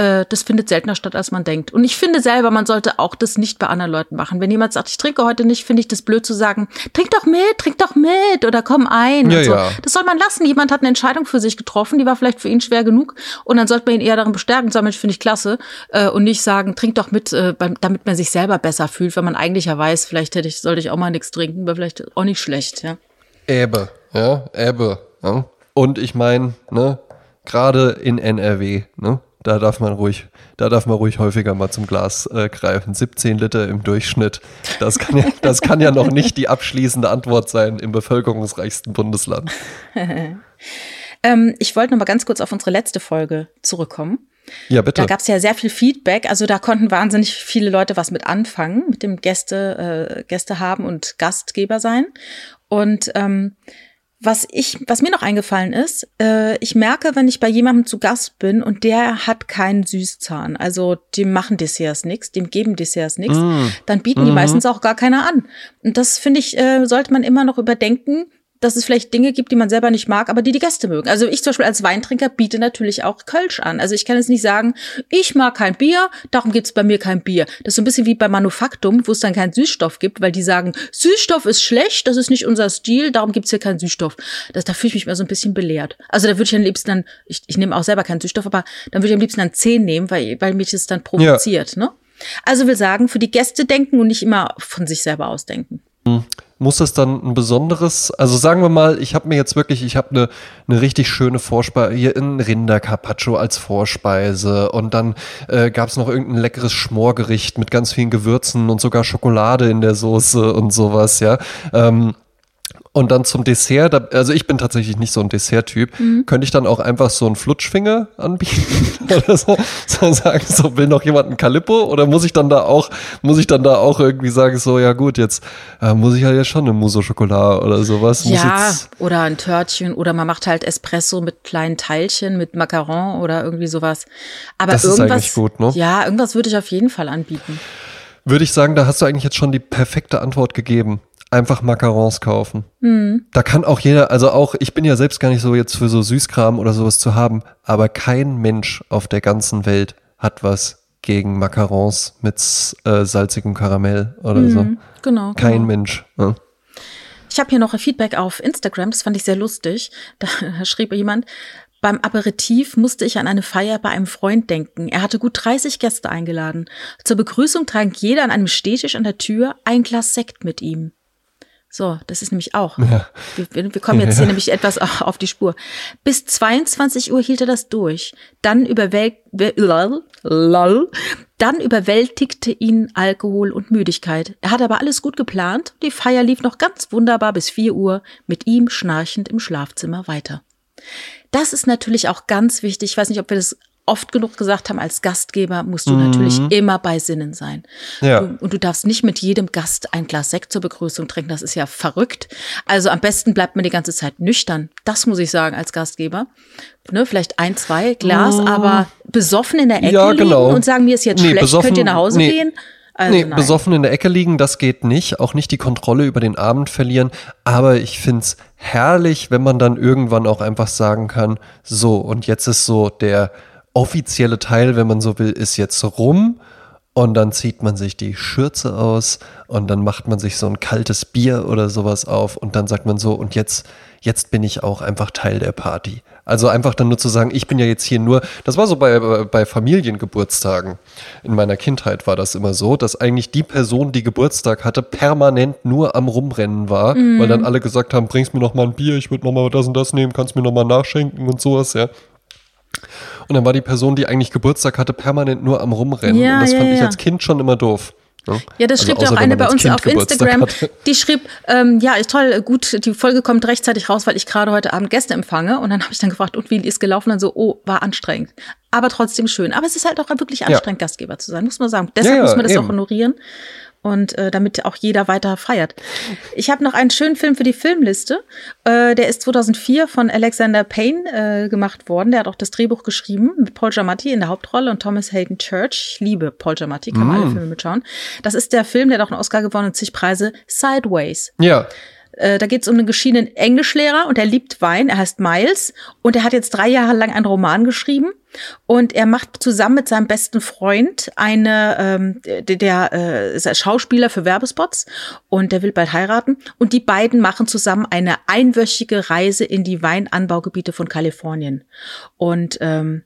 Speaker 2: äh, das findet seltener statt, als man denkt. Und ich finde selber, man sollte auch das nicht bei anderen Leuten machen. Wenn jemand sagt, ich trinke heute nicht, finde ich das blöd zu sagen, trink doch mit, trink doch mit oder komm ein.
Speaker 1: Ja, so. ja.
Speaker 2: Das soll man lassen. Jemand hat eine Entscheidung für sich getroffen, die war vielleicht für ihn schwer genug. Und dann sollte man ihn eher darin bestärken sagen, Mensch, finde ich klasse. Äh, und nicht sagen, trink doch mit, äh, damit man sich selber besser fühlt, wenn man eigentlich ja weiß, vielleicht hätte ich, sollte ich auch mal nichts trinken, wäre vielleicht auch nicht schlecht, ja.
Speaker 1: Ebbe, ja, Ebbe. Ja. Und ich meine, ne, gerade in NRW, ne, da darf man ruhig, da darf man ruhig häufiger mal zum Glas äh, greifen. 17 Liter im Durchschnitt. Das kann ja, das kann ja noch nicht die abschließende Antwort sein im bevölkerungsreichsten Bundesland.
Speaker 2: ähm, ich wollte noch mal ganz kurz auf unsere letzte Folge zurückkommen.
Speaker 1: Ja, bitte.
Speaker 2: Da gab es ja sehr viel Feedback. Also da konnten wahnsinnig viele Leute was mit anfangen, mit dem Gäste, äh, Gäste haben und Gastgeber sein. Und ähm, was ich, was mir noch eingefallen ist, äh, ich merke, wenn ich bei jemandem zu Gast bin und der hat keinen Süßzahn, also dem machen Desserts nichts, dem geben Desserts nichts, mm. dann bieten die mm meistens auch gar keine an. Und das finde ich, äh, sollte man immer noch überdenken, dass es vielleicht Dinge gibt, die man selber nicht mag, aber die die Gäste mögen. Also ich zum Beispiel als Weintrinker biete natürlich auch Kölsch an. Also ich kann jetzt nicht sagen, ich mag kein Bier, darum gibt's bei mir kein Bier. Das ist so ein bisschen wie bei Manufaktum, wo es dann keinen Süßstoff gibt, weil die sagen, Süßstoff ist schlecht, das ist nicht unser Stil, darum gibt's hier keinen Süßstoff. Das, da fühle ich mich mal so ein bisschen belehrt. Also da würde ich am liebsten dann, ich, ich nehme auch selber keinen Süßstoff, aber dann würde ich am liebsten dann 10 nehmen, weil, weil mich das dann provoziert. Ja. Ne? Also will sagen, für die Gäste denken und nicht immer von sich selber ausdenken.
Speaker 1: Muss das dann ein besonderes, also sagen wir mal, ich habe mir jetzt wirklich, ich habe eine ne richtig schöne Vorspeise, hier ein Rindercarpaccio als Vorspeise und dann äh, gab es noch irgendein leckeres Schmorgericht mit ganz vielen Gewürzen und sogar Schokolade in der Soße und sowas, ja. Ähm, und dann zum Dessert, da, also ich bin tatsächlich nicht so ein Dessert-Typ, mhm. könnte ich dann auch einfach so einen Flutschfinger anbieten oder so, so sagen, so will noch jemand ein Calippo oder muss ich dann da auch, muss ich dann da auch irgendwie sagen, so ja gut, jetzt äh, muss ich halt ja schon eine Mousse Schokolade oder sowas.
Speaker 2: Ja, oder ein Törtchen oder man macht halt Espresso mit kleinen Teilchen, mit Macaron oder irgendwie sowas. Aber das irgendwas, ist eigentlich gut, ne? Ja, irgendwas würde ich auf jeden Fall anbieten.
Speaker 1: Würde ich sagen, da hast du eigentlich jetzt schon die perfekte Antwort gegeben einfach Macarons kaufen. Mhm. Da kann auch jeder, also auch, ich bin ja selbst gar nicht so jetzt für so Süßkram oder sowas zu haben, aber kein Mensch auf der ganzen Welt hat was gegen Macarons mit äh, salzigem Karamell oder mhm. so.
Speaker 2: Genau.
Speaker 1: Kein
Speaker 2: genau.
Speaker 1: Mensch. Ja.
Speaker 2: Ich habe hier noch ein Feedback auf Instagram, das fand ich sehr lustig. Da schrieb jemand, beim Aperitif musste ich an eine Feier bei einem Freund denken. Er hatte gut 30 Gäste eingeladen. Zur Begrüßung trank jeder an einem Stehtisch an der Tür ein Glas Sekt mit ihm. So, das ist nämlich auch. Ja. Wir, wir, kommen jetzt hier nämlich etwas auf die Spur. Bis 22 Uhr hielt er das durch. Dann, überwält, lol, dann überwältigte ihn Alkohol und Müdigkeit. Er hatte aber alles gut geplant. Die Feier lief noch ganz wunderbar bis 4 Uhr, mit ihm schnarchend im Schlafzimmer weiter. Das ist natürlich auch ganz wichtig. Ich weiß nicht, ob wir das oft genug gesagt haben, als Gastgeber musst du natürlich immer bei Sinnen sein.
Speaker 1: Ja.
Speaker 2: Du, und du darfst nicht mit jedem Gast ein Glas Sekt zur Begrüßung trinken, das ist ja verrückt. Also am besten bleibt man die ganze Zeit nüchtern. Das muss ich sagen als Gastgeber. Ne, vielleicht ein, zwei Glas, aber besoffen in der Ecke.
Speaker 1: Ja, genau.
Speaker 2: liegen und sagen, mir ist jetzt
Speaker 1: Nee,
Speaker 2: schlecht,
Speaker 1: besoffen-
Speaker 2: könnt ihr nach Hause
Speaker 1: nee.
Speaker 2: gehen? Also
Speaker 1: nee,
Speaker 2: nein.
Speaker 1: besoffen in der Ecke liegen, das geht nicht. Auch nicht die Kontrolle über den Abend verlieren. Aber ich find's herrlich, wenn man dann irgendwann auch einfach sagen kann, so, und jetzt ist so der offizielle Teil, wenn man so will, ist jetzt rum. Und dann zieht man sich die Schürze aus und dann macht man sich so ein kaltes Bier oder sowas auf und dann sagt man so, und jetzt, jetzt bin ich auch einfach Teil der Party. Also einfach dann nur zu sagen, ich bin ja jetzt hier nur, das war so bei, bei Familiengeburtstagen. In meiner Kindheit war das immer so, dass eigentlich die Person, die Geburtstag hatte, permanent nur am Rumrennen war, weil dann alle gesagt haben, bringst mir noch mal ein Bier, ich würde noch mal das und das nehmen, kannst mir noch mal nachschenken und sowas, ja. Und dann war die Person, die eigentlich Geburtstag hatte, permanent nur am Rumrennen.
Speaker 2: Ja,
Speaker 1: und das
Speaker 2: ja,
Speaker 1: fand ich
Speaker 2: ja.
Speaker 1: als Kind schon immer doof. ne?
Speaker 2: Ja, das
Speaker 1: Also
Speaker 2: schrieb ja auch eine bei uns
Speaker 1: Kind
Speaker 2: auf
Speaker 1: Geburtstag
Speaker 2: Instagram. Die schrieb, ähm, ja, ist toll, gut, die Folge kommt rechtzeitig raus, weil ich gerade heute Abend Gäste empfange. Und dann habe ich dann gefragt, und wie ist gelaufen? Und dann so, oh, war anstrengend. Aber trotzdem schön. Aber es ist halt auch wirklich anstrengend, Gastgeber zu sein, muss man sagen. Deshalb
Speaker 1: Ja, ja,
Speaker 2: muss man das
Speaker 1: eben.
Speaker 2: auch honorieren. Und äh, damit auch jeder weiter feiert. Ich habe noch einen schönen Film für die Filmliste. Äh, der ist 2004 von Alexander Payne äh, gemacht worden. Der hat auch das Drehbuch geschrieben mit Paul Giamatti in der Hauptrolle und Thomas Hayden Church. Ich liebe Paul Giamatti, kann man alle Filme mitschauen. Das ist der Film, der hat auch einen Oscar gewonnen und zig Preise, Sideways.
Speaker 1: Ja,
Speaker 2: Äh, da geht es um einen geschiedenen Englischlehrer und er liebt Wein. Er heißt Miles und er hat jetzt drei Jahre lang einen Roman geschrieben und er macht zusammen mit seinem besten Freund eine, ähm, der, der äh, ist ein Schauspieler für Werbespots und der will bald heiraten und die beiden machen zusammen eine einwöchige Reise in die Weinanbaugebiete von Kalifornien und ähm,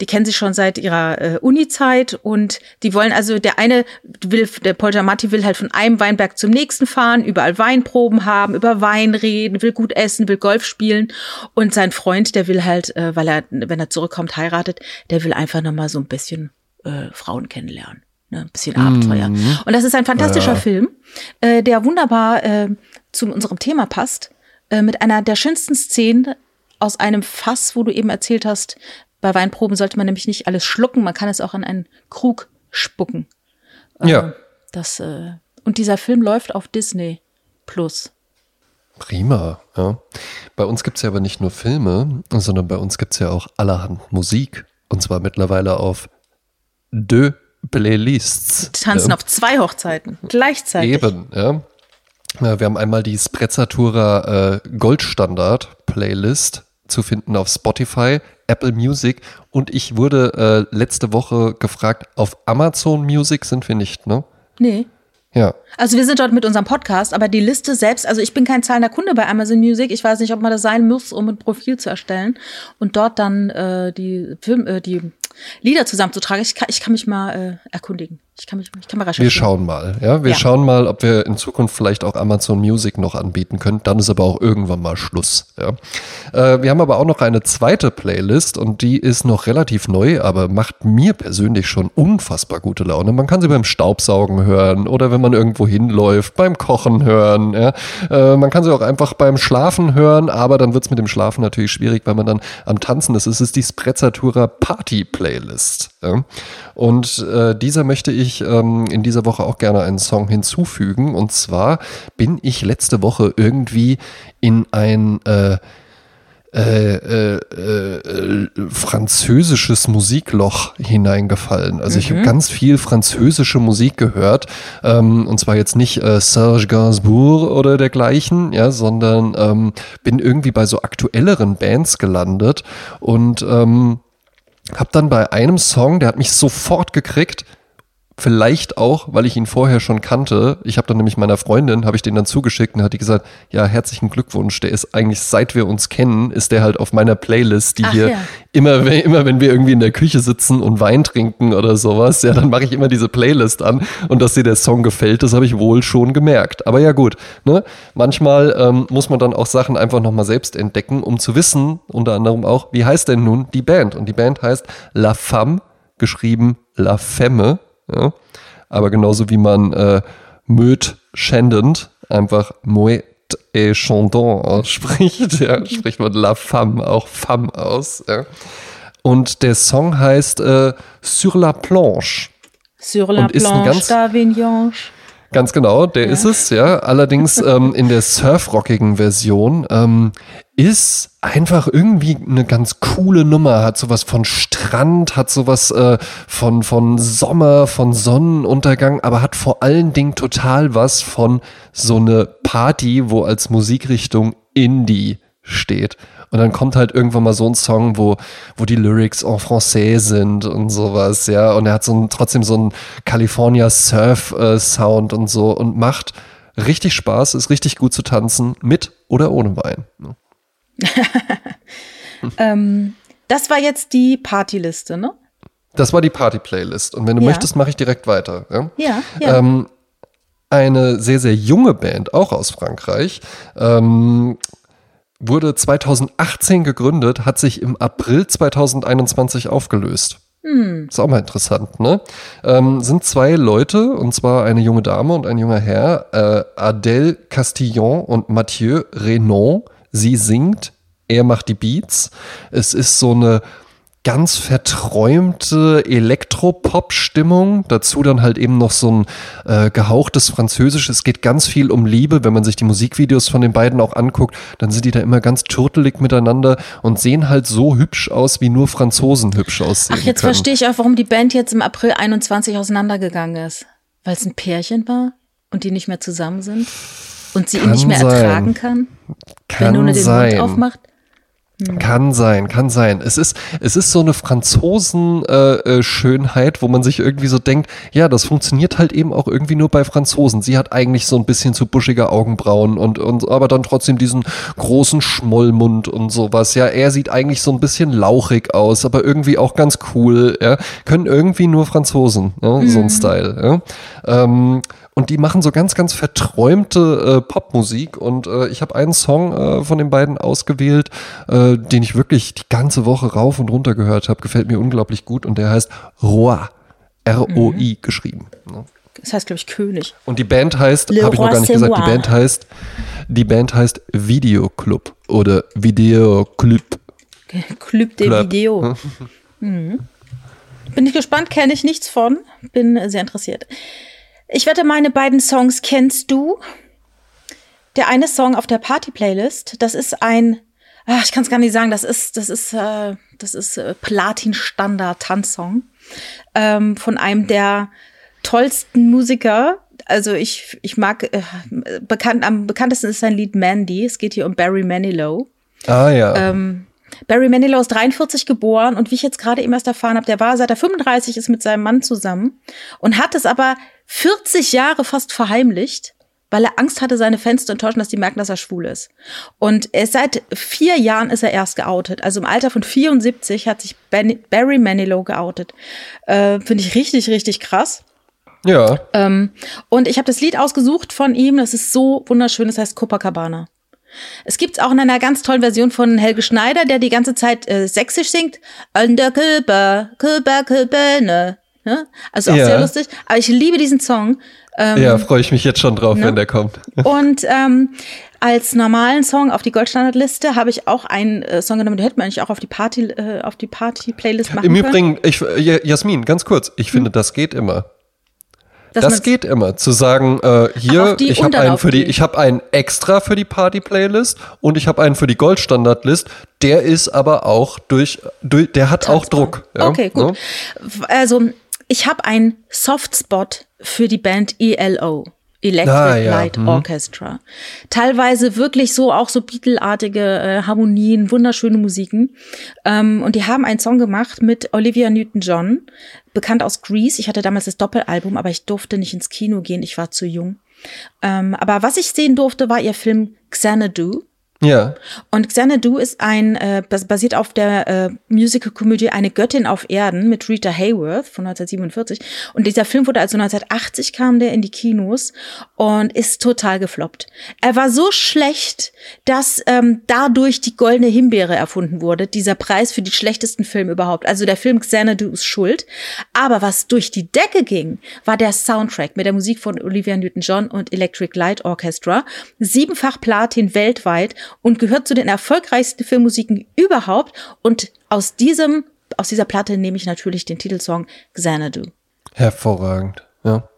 Speaker 2: die kennen sich schon seit ihrer äh, Uni-Zeit und die wollen also, der eine will, der Paul Giamatti will halt von einem Weinberg zum nächsten fahren, überall Weinproben haben, über Wein reden, will gut essen, will Golf spielen und sein Freund, der will halt, äh, weil er, wenn er zurückkommt, heiratet, der will einfach nochmal so ein bisschen äh, Frauen kennenlernen. Ne, ein bisschen Abenteuer. Und das ist ein fantastischer Film, äh, der wunderbar äh, zu unserem Thema passt, äh, mit einer der schönsten Szenen aus einem Fass, wo du eben erzählt hast, bei Weinproben sollte man nämlich nicht alles schlucken, man kann es auch in einen Krug spucken. Äh,
Speaker 1: Ja.
Speaker 2: Das, äh, und dieser Film läuft auf Disney Plus.
Speaker 1: prima. Ja. Bei uns gibt's ja aber nicht nur Filme, sondern bei uns gibt's ja auch allerhand Musik. Und zwar mittlerweile auf deux Playlists.
Speaker 2: Die tanzen
Speaker 1: ja.
Speaker 2: auf zwei Hochzeiten gleichzeitig.
Speaker 1: Eben, ja. Ja, Wir haben einmal die Sprezzatura äh, Goldstandard Playlist zu finden auf Spotify, Apple Music und ich wurde äh, letzte Woche gefragt, auf Amazon Music sind wir nicht, ne?
Speaker 2: Nee.
Speaker 1: Ja.
Speaker 2: Also wir sind dort mit unserem Podcast, aber die Liste selbst, also ich bin kein zahlender Kunde bei Amazon Music. Ich weiß nicht, ob man das sein muss, um ein Profil zu erstellen und dort dann äh, die Film, äh, die Lieder zusammenzutragen. Ich kann, ich kann mich mal äh, erkundigen. Ich kann mich, ich kann mal recherchieren.
Speaker 1: Wir schauen mal, ja. Wir
Speaker 2: Ja.
Speaker 1: schauen mal, ob wir in Zukunft vielleicht auch Amazon Music noch anbieten können. Dann ist aber auch irgendwann mal Schluss, ja. Äh, wir haben aber auch noch eine zweite Playlist und die ist noch relativ neu, aber macht mir persönlich schon unfassbar gute Laune. Man kann sie beim Staubsaugen hören oder wenn man irgendwo hinläuft, beim Kochen hören, ja. Äh, man kann sie auch einfach beim Schlafen hören, aber dann wird's mit dem Schlafen natürlich schwierig, weil man dann am Tanzen ist. Es ist die Sprezzatura Party Playlist. Ja. Und äh, dieser möchte ich ähm, in dieser Woche auch gerne einen Song hinzufügen. Und zwar bin ich letzte Woche irgendwie in ein äh, äh, äh, äh, französisches Musikloch hineingefallen. Also ich habe ganz viel französische Musik gehört ähm, und zwar jetzt nicht äh, Serge Gainsbourg oder dergleichen, ja, sondern ähm, bin irgendwie bei so aktuelleren Bands gelandet und ähm, hab dann bei einem Song, der hat mich sofort gekriegt, Vielleicht auch, weil ich ihn vorher schon kannte. Ich habe dann nämlich meiner Freundin, habe ich den dann zugeschickt und hat die gesagt, ja, herzlichen Glückwunsch. Der ist eigentlich, seit wir uns kennen, ist der halt auf meiner Playlist, die
Speaker 2: Ach
Speaker 1: hier
Speaker 2: ja.
Speaker 1: immer, immer, wenn wir irgendwie in der Küche sitzen und Wein trinken oder sowas, ja, dann mache ich immer diese Playlist an. Und dass dir der Song gefällt, das habe ich wohl schon gemerkt. Aber ja gut, ne? Manchmal ähm, muss man dann auch Sachen einfach nochmal selbst entdecken, um zu wissen, unter anderem auch, wie heißt denn nun die Band? Und die Band heißt La Femme, geschrieben La Femme, ja? aber genauso wie man äh, Möd Shandent einfach Moet et Chandon ausspricht, ja, spricht man La Femme auch Femme aus. Ja? Und der Song heißt äh, Sur la planche.
Speaker 2: Sur la
Speaker 1: Und
Speaker 2: planche
Speaker 1: ganz-
Speaker 2: d'Avignon.
Speaker 1: Ganz genau, der ist es, ja. Allerdings ähm, in der surfrockigen Version ähm, ist einfach irgendwie eine ganz coole Nummer, hat sowas von Strand, hat sowas äh, von, von Sommer, von Sonnenuntergang, aber hat vor allen Dingen total was von so eine Party, wo als Musikrichtung Indie steht. Und dann kommt halt irgendwann mal so ein Song, wo, wo die Lyrics en français sind und sowas, ja. Und er hat so ein, trotzdem so einen California Surf äh, Sound und so und macht richtig Spaß, ist richtig gut zu tanzen, mit oder ohne Wein. ne?
Speaker 2: Ähm, das war jetzt die Partyliste, ne?
Speaker 1: Das war die Party-Playlist. Und wenn du
Speaker 2: Ja.
Speaker 1: möchtest, mache ich direkt weiter. Ja?
Speaker 2: Ja, ja.
Speaker 1: Ähm, eine sehr, sehr junge Band, auch aus Frankreich, ähm, wurde 2018 gegründet, hat sich im April 2021 aufgelöst. Ist auch mal interessant, ne? Ähm, sind zwei Leute, und zwar eine junge Dame und ein junger Herr, äh, Adèle Castillon und Mathieu Renon. Sie singt, er macht die Beats. Es ist so eine ganz verträumte Elektropop-Stimmung. Dazu dann halt eben noch so ein äh, gehauchtes Französisch. Es geht ganz viel um Liebe. Wenn man sich die Musikvideos von den beiden auch anguckt, dann sind die da immer ganz turtelig miteinander und sehen halt so hübsch aus, wie nur Franzosen hübsch aussehen
Speaker 2: Ach, jetzt
Speaker 1: können.
Speaker 2: verstehe ich auch, warum die Band jetzt im April 21 auseinandergegangen ist. Weil es ein Pärchen war und die nicht mehr zusammen sind und sie ihn nicht mehr
Speaker 1: sein.
Speaker 2: ertragen kann, wenn
Speaker 1: Kann
Speaker 2: nur den
Speaker 1: sein.
Speaker 2: Mund aufmacht.
Speaker 1: Kann sein, kann sein. Es ist, es ist so eine Franzosen-Schönheit, äh, Schönheit, wo man sich irgendwie so denkt, ja, das funktioniert halt eben auch irgendwie nur bei Franzosen. Sie hat eigentlich so ein bisschen zu buschige Augenbrauen und, und aber dann trotzdem diesen großen Schmollmund und sowas. Ja, er sieht eigentlich so ein bisschen lauchig aus, aber irgendwie auch ganz cool. Ja, können irgendwie nur Franzosen, ja, so ein Style. Ja. Ähm, und die machen so ganz, ganz verträumte äh, Popmusik. Und äh, ich habe einen Song äh, von den beiden ausgewählt, äh, den ich wirklich die ganze Woche rauf und runter gehört habe. Gefällt mir unglaublich gut. Und der heißt Roi. R-O-I geschrieben. ne?
Speaker 2: Das heißt, glaube ich, König.
Speaker 1: Und die Band heißt, habe ich noch gar nicht gesagt, die. Band heißt, die Band heißt Videoclub oder Videoclub.
Speaker 2: Club de
Speaker 1: Club.
Speaker 2: Video. Mhm. Bin ich gespannt, kenne ich nichts von. Bin sehr interessiert. Ich wette, meine beiden Songs kennst du. Der eine Song auf der Party-Playlist, das ist ein, ach, ich kann es gar nicht sagen, das ist, das ist, äh, das ist äh, Platin-Standard-Tanzsong ähm, von einem der tollsten Musiker. Also ich, ich mag, äh, bekannt, am bekanntesten ist sein Lied Mandy. Es geht hier um Barry Manilow.
Speaker 1: Ah ja.
Speaker 2: Ähm, Barry Manilow ist 43 geboren und wie ich jetzt gerade eben erst erfahren habe, der war seit er 35 ist mit seinem Mann zusammen und hat es aber 40 Jahre fast verheimlicht, weil er Angst hatte, seine Fans zu enttäuschen, dass die merken, dass er schwul ist. Und er ist seit vier Jahren ist er erst geoutet. Also im Alter von 74 hat sich Ben- Barry Manilow geoutet. Äh, Finde ich richtig, richtig krass.
Speaker 1: ja.
Speaker 2: Ähm, und ich habe das Lied ausgesucht von ihm. Das ist so wunderschön. Das heißt Copacabana. Es gibt's auch in einer ganz tollen Version von Helge Schneider, der die ganze Zeit äh, sächsisch singt. An der Kuba, Kuba, Kubane. Ne? Also auch
Speaker 1: Ja.
Speaker 2: sehr lustig. Aber ich liebe diesen Song. Ähm,
Speaker 1: Ja, freue ich mich jetzt schon drauf,
Speaker 2: ne?
Speaker 1: wenn der kommt.
Speaker 2: und ähm, als normalen Song auf die Goldstandardliste habe ich auch einen äh, Song genommen, den hätte man eigentlich auch auf die Party, äh, auf die Party-Playlist machen
Speaker 1: Im
Speaker 2: können.
Speaker 1: Übrigen, ich, äh, Jasmin, ganz kurz, ich finde, das geht immer.
Speaker 2: Dass
Speaker 1: Das geht immer, zu sagen, äh, hier, ich habe einen für die,
Speaker 2: die.
Speaker 1: ich habe einen extra für die Party-Playlist und ich habe einen für die Goldstandard-List. Der ist aber auch durch, durch der hat auch
Speaker 2: Tanzbar.
Speaker 1: Druck. Ja,
Speaker 2: okay, gut.
Speaker 1: ne?
Speaker 2: Also, ich habe einen Softspot für die Band ELO. Electric
Speaker 1: Ah, ja.
Speaker 2: Light
Speaker 1: Mhm.
Speaker 2: Orchestra. Teilweise wirklich so auch so Beatle-artige äh, Harmonien, wunderschöne Musiken. Ähm, und die haben einen Song gemacht mit Olivia Newton-John, bekannt aus Grease. Ich hatte damals das Doppelalbum, aber ich durfte nicht ins Kino gehen, ich war zu jung. Ähm, aber was ich sehen durfte, war ihr Film Xanadu.
Speaker 1: Ja.
Speaker 2: Und Xanadu ist ein, äh, bas- basiert auf der äh, Musical-Komödie Eine Göttin auf Erden mit Rita Hayworth von 1947. Und dieser Film wurde also 1980 kam der in die Kinos und ist total gefloppt. Er war so schlecht, dass ähm, dadurch die goldene Himbeere erfunden wurde, dieser Preis für die schlechtesten Filme überhaupt. Also der Film Xanadu ist schuld. Aber was durch die Decke ging, war der Soundtrack mit der Musik von Olivia Newton-John und Electric Light Orchestra. Siebenfach Platin weltweit und gehört zu den erfolgreichsten Filmmusiken überhaupt. Und aus diesem aus dieser Platte nehme ich natürlich den Titelsong Xanadu.
Speaker 1: Hervorragend, ja.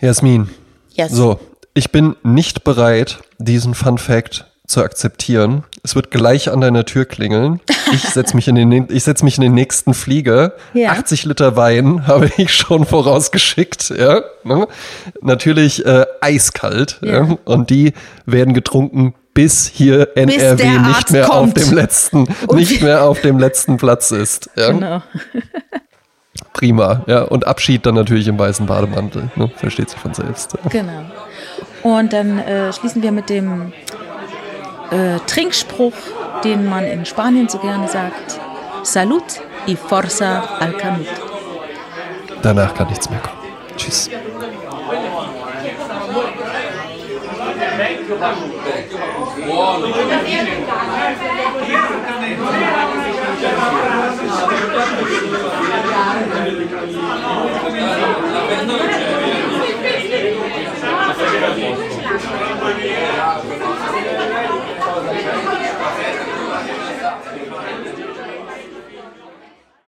Speaker 1: Jasmin.
Speaker 2: Yes.
Speaker 1: So, ich bin nicht bereit, diesen Fun Fact zu akzeptieren. Es wird gleich an deiner Tür klingeln. Ich setze mich, in den, ich setz mich in den nächsten Flieger.
Speaker 2: Ja.
Speaker 1: 80 Liter Wein habe ich schon vorausgeschickt. Ja, ne? Natürlich äh, eiskalt. Ja.
Speaker 2: Ja.
Speaker 1: Und die werden getrunken, bis hier NRW
Speaker 2: der
Speaker 1: nicht mehr auf
Speaker 2: kommt.
Speaker 1: dem letzten,
Speaker 2: Und
Speaker 1: nicht mehr auf dem letzten Platz ist. Ja?
Speaker 2: Genau.
Speaker 1: Prima. Ja, und Abschied dann natürlich im weißen Bademantel. Ne? Versteht sich von selbst. Ja.
Speaker 2: Genau. Und dann äh, schließen wir mit dem äh, Trinkspruch, den man in Spanien so gerne sagt. Salud y forza al canut.
Speaker 1: Danach kann nichts mehr kommen. Tschüss.
Speaker 4: La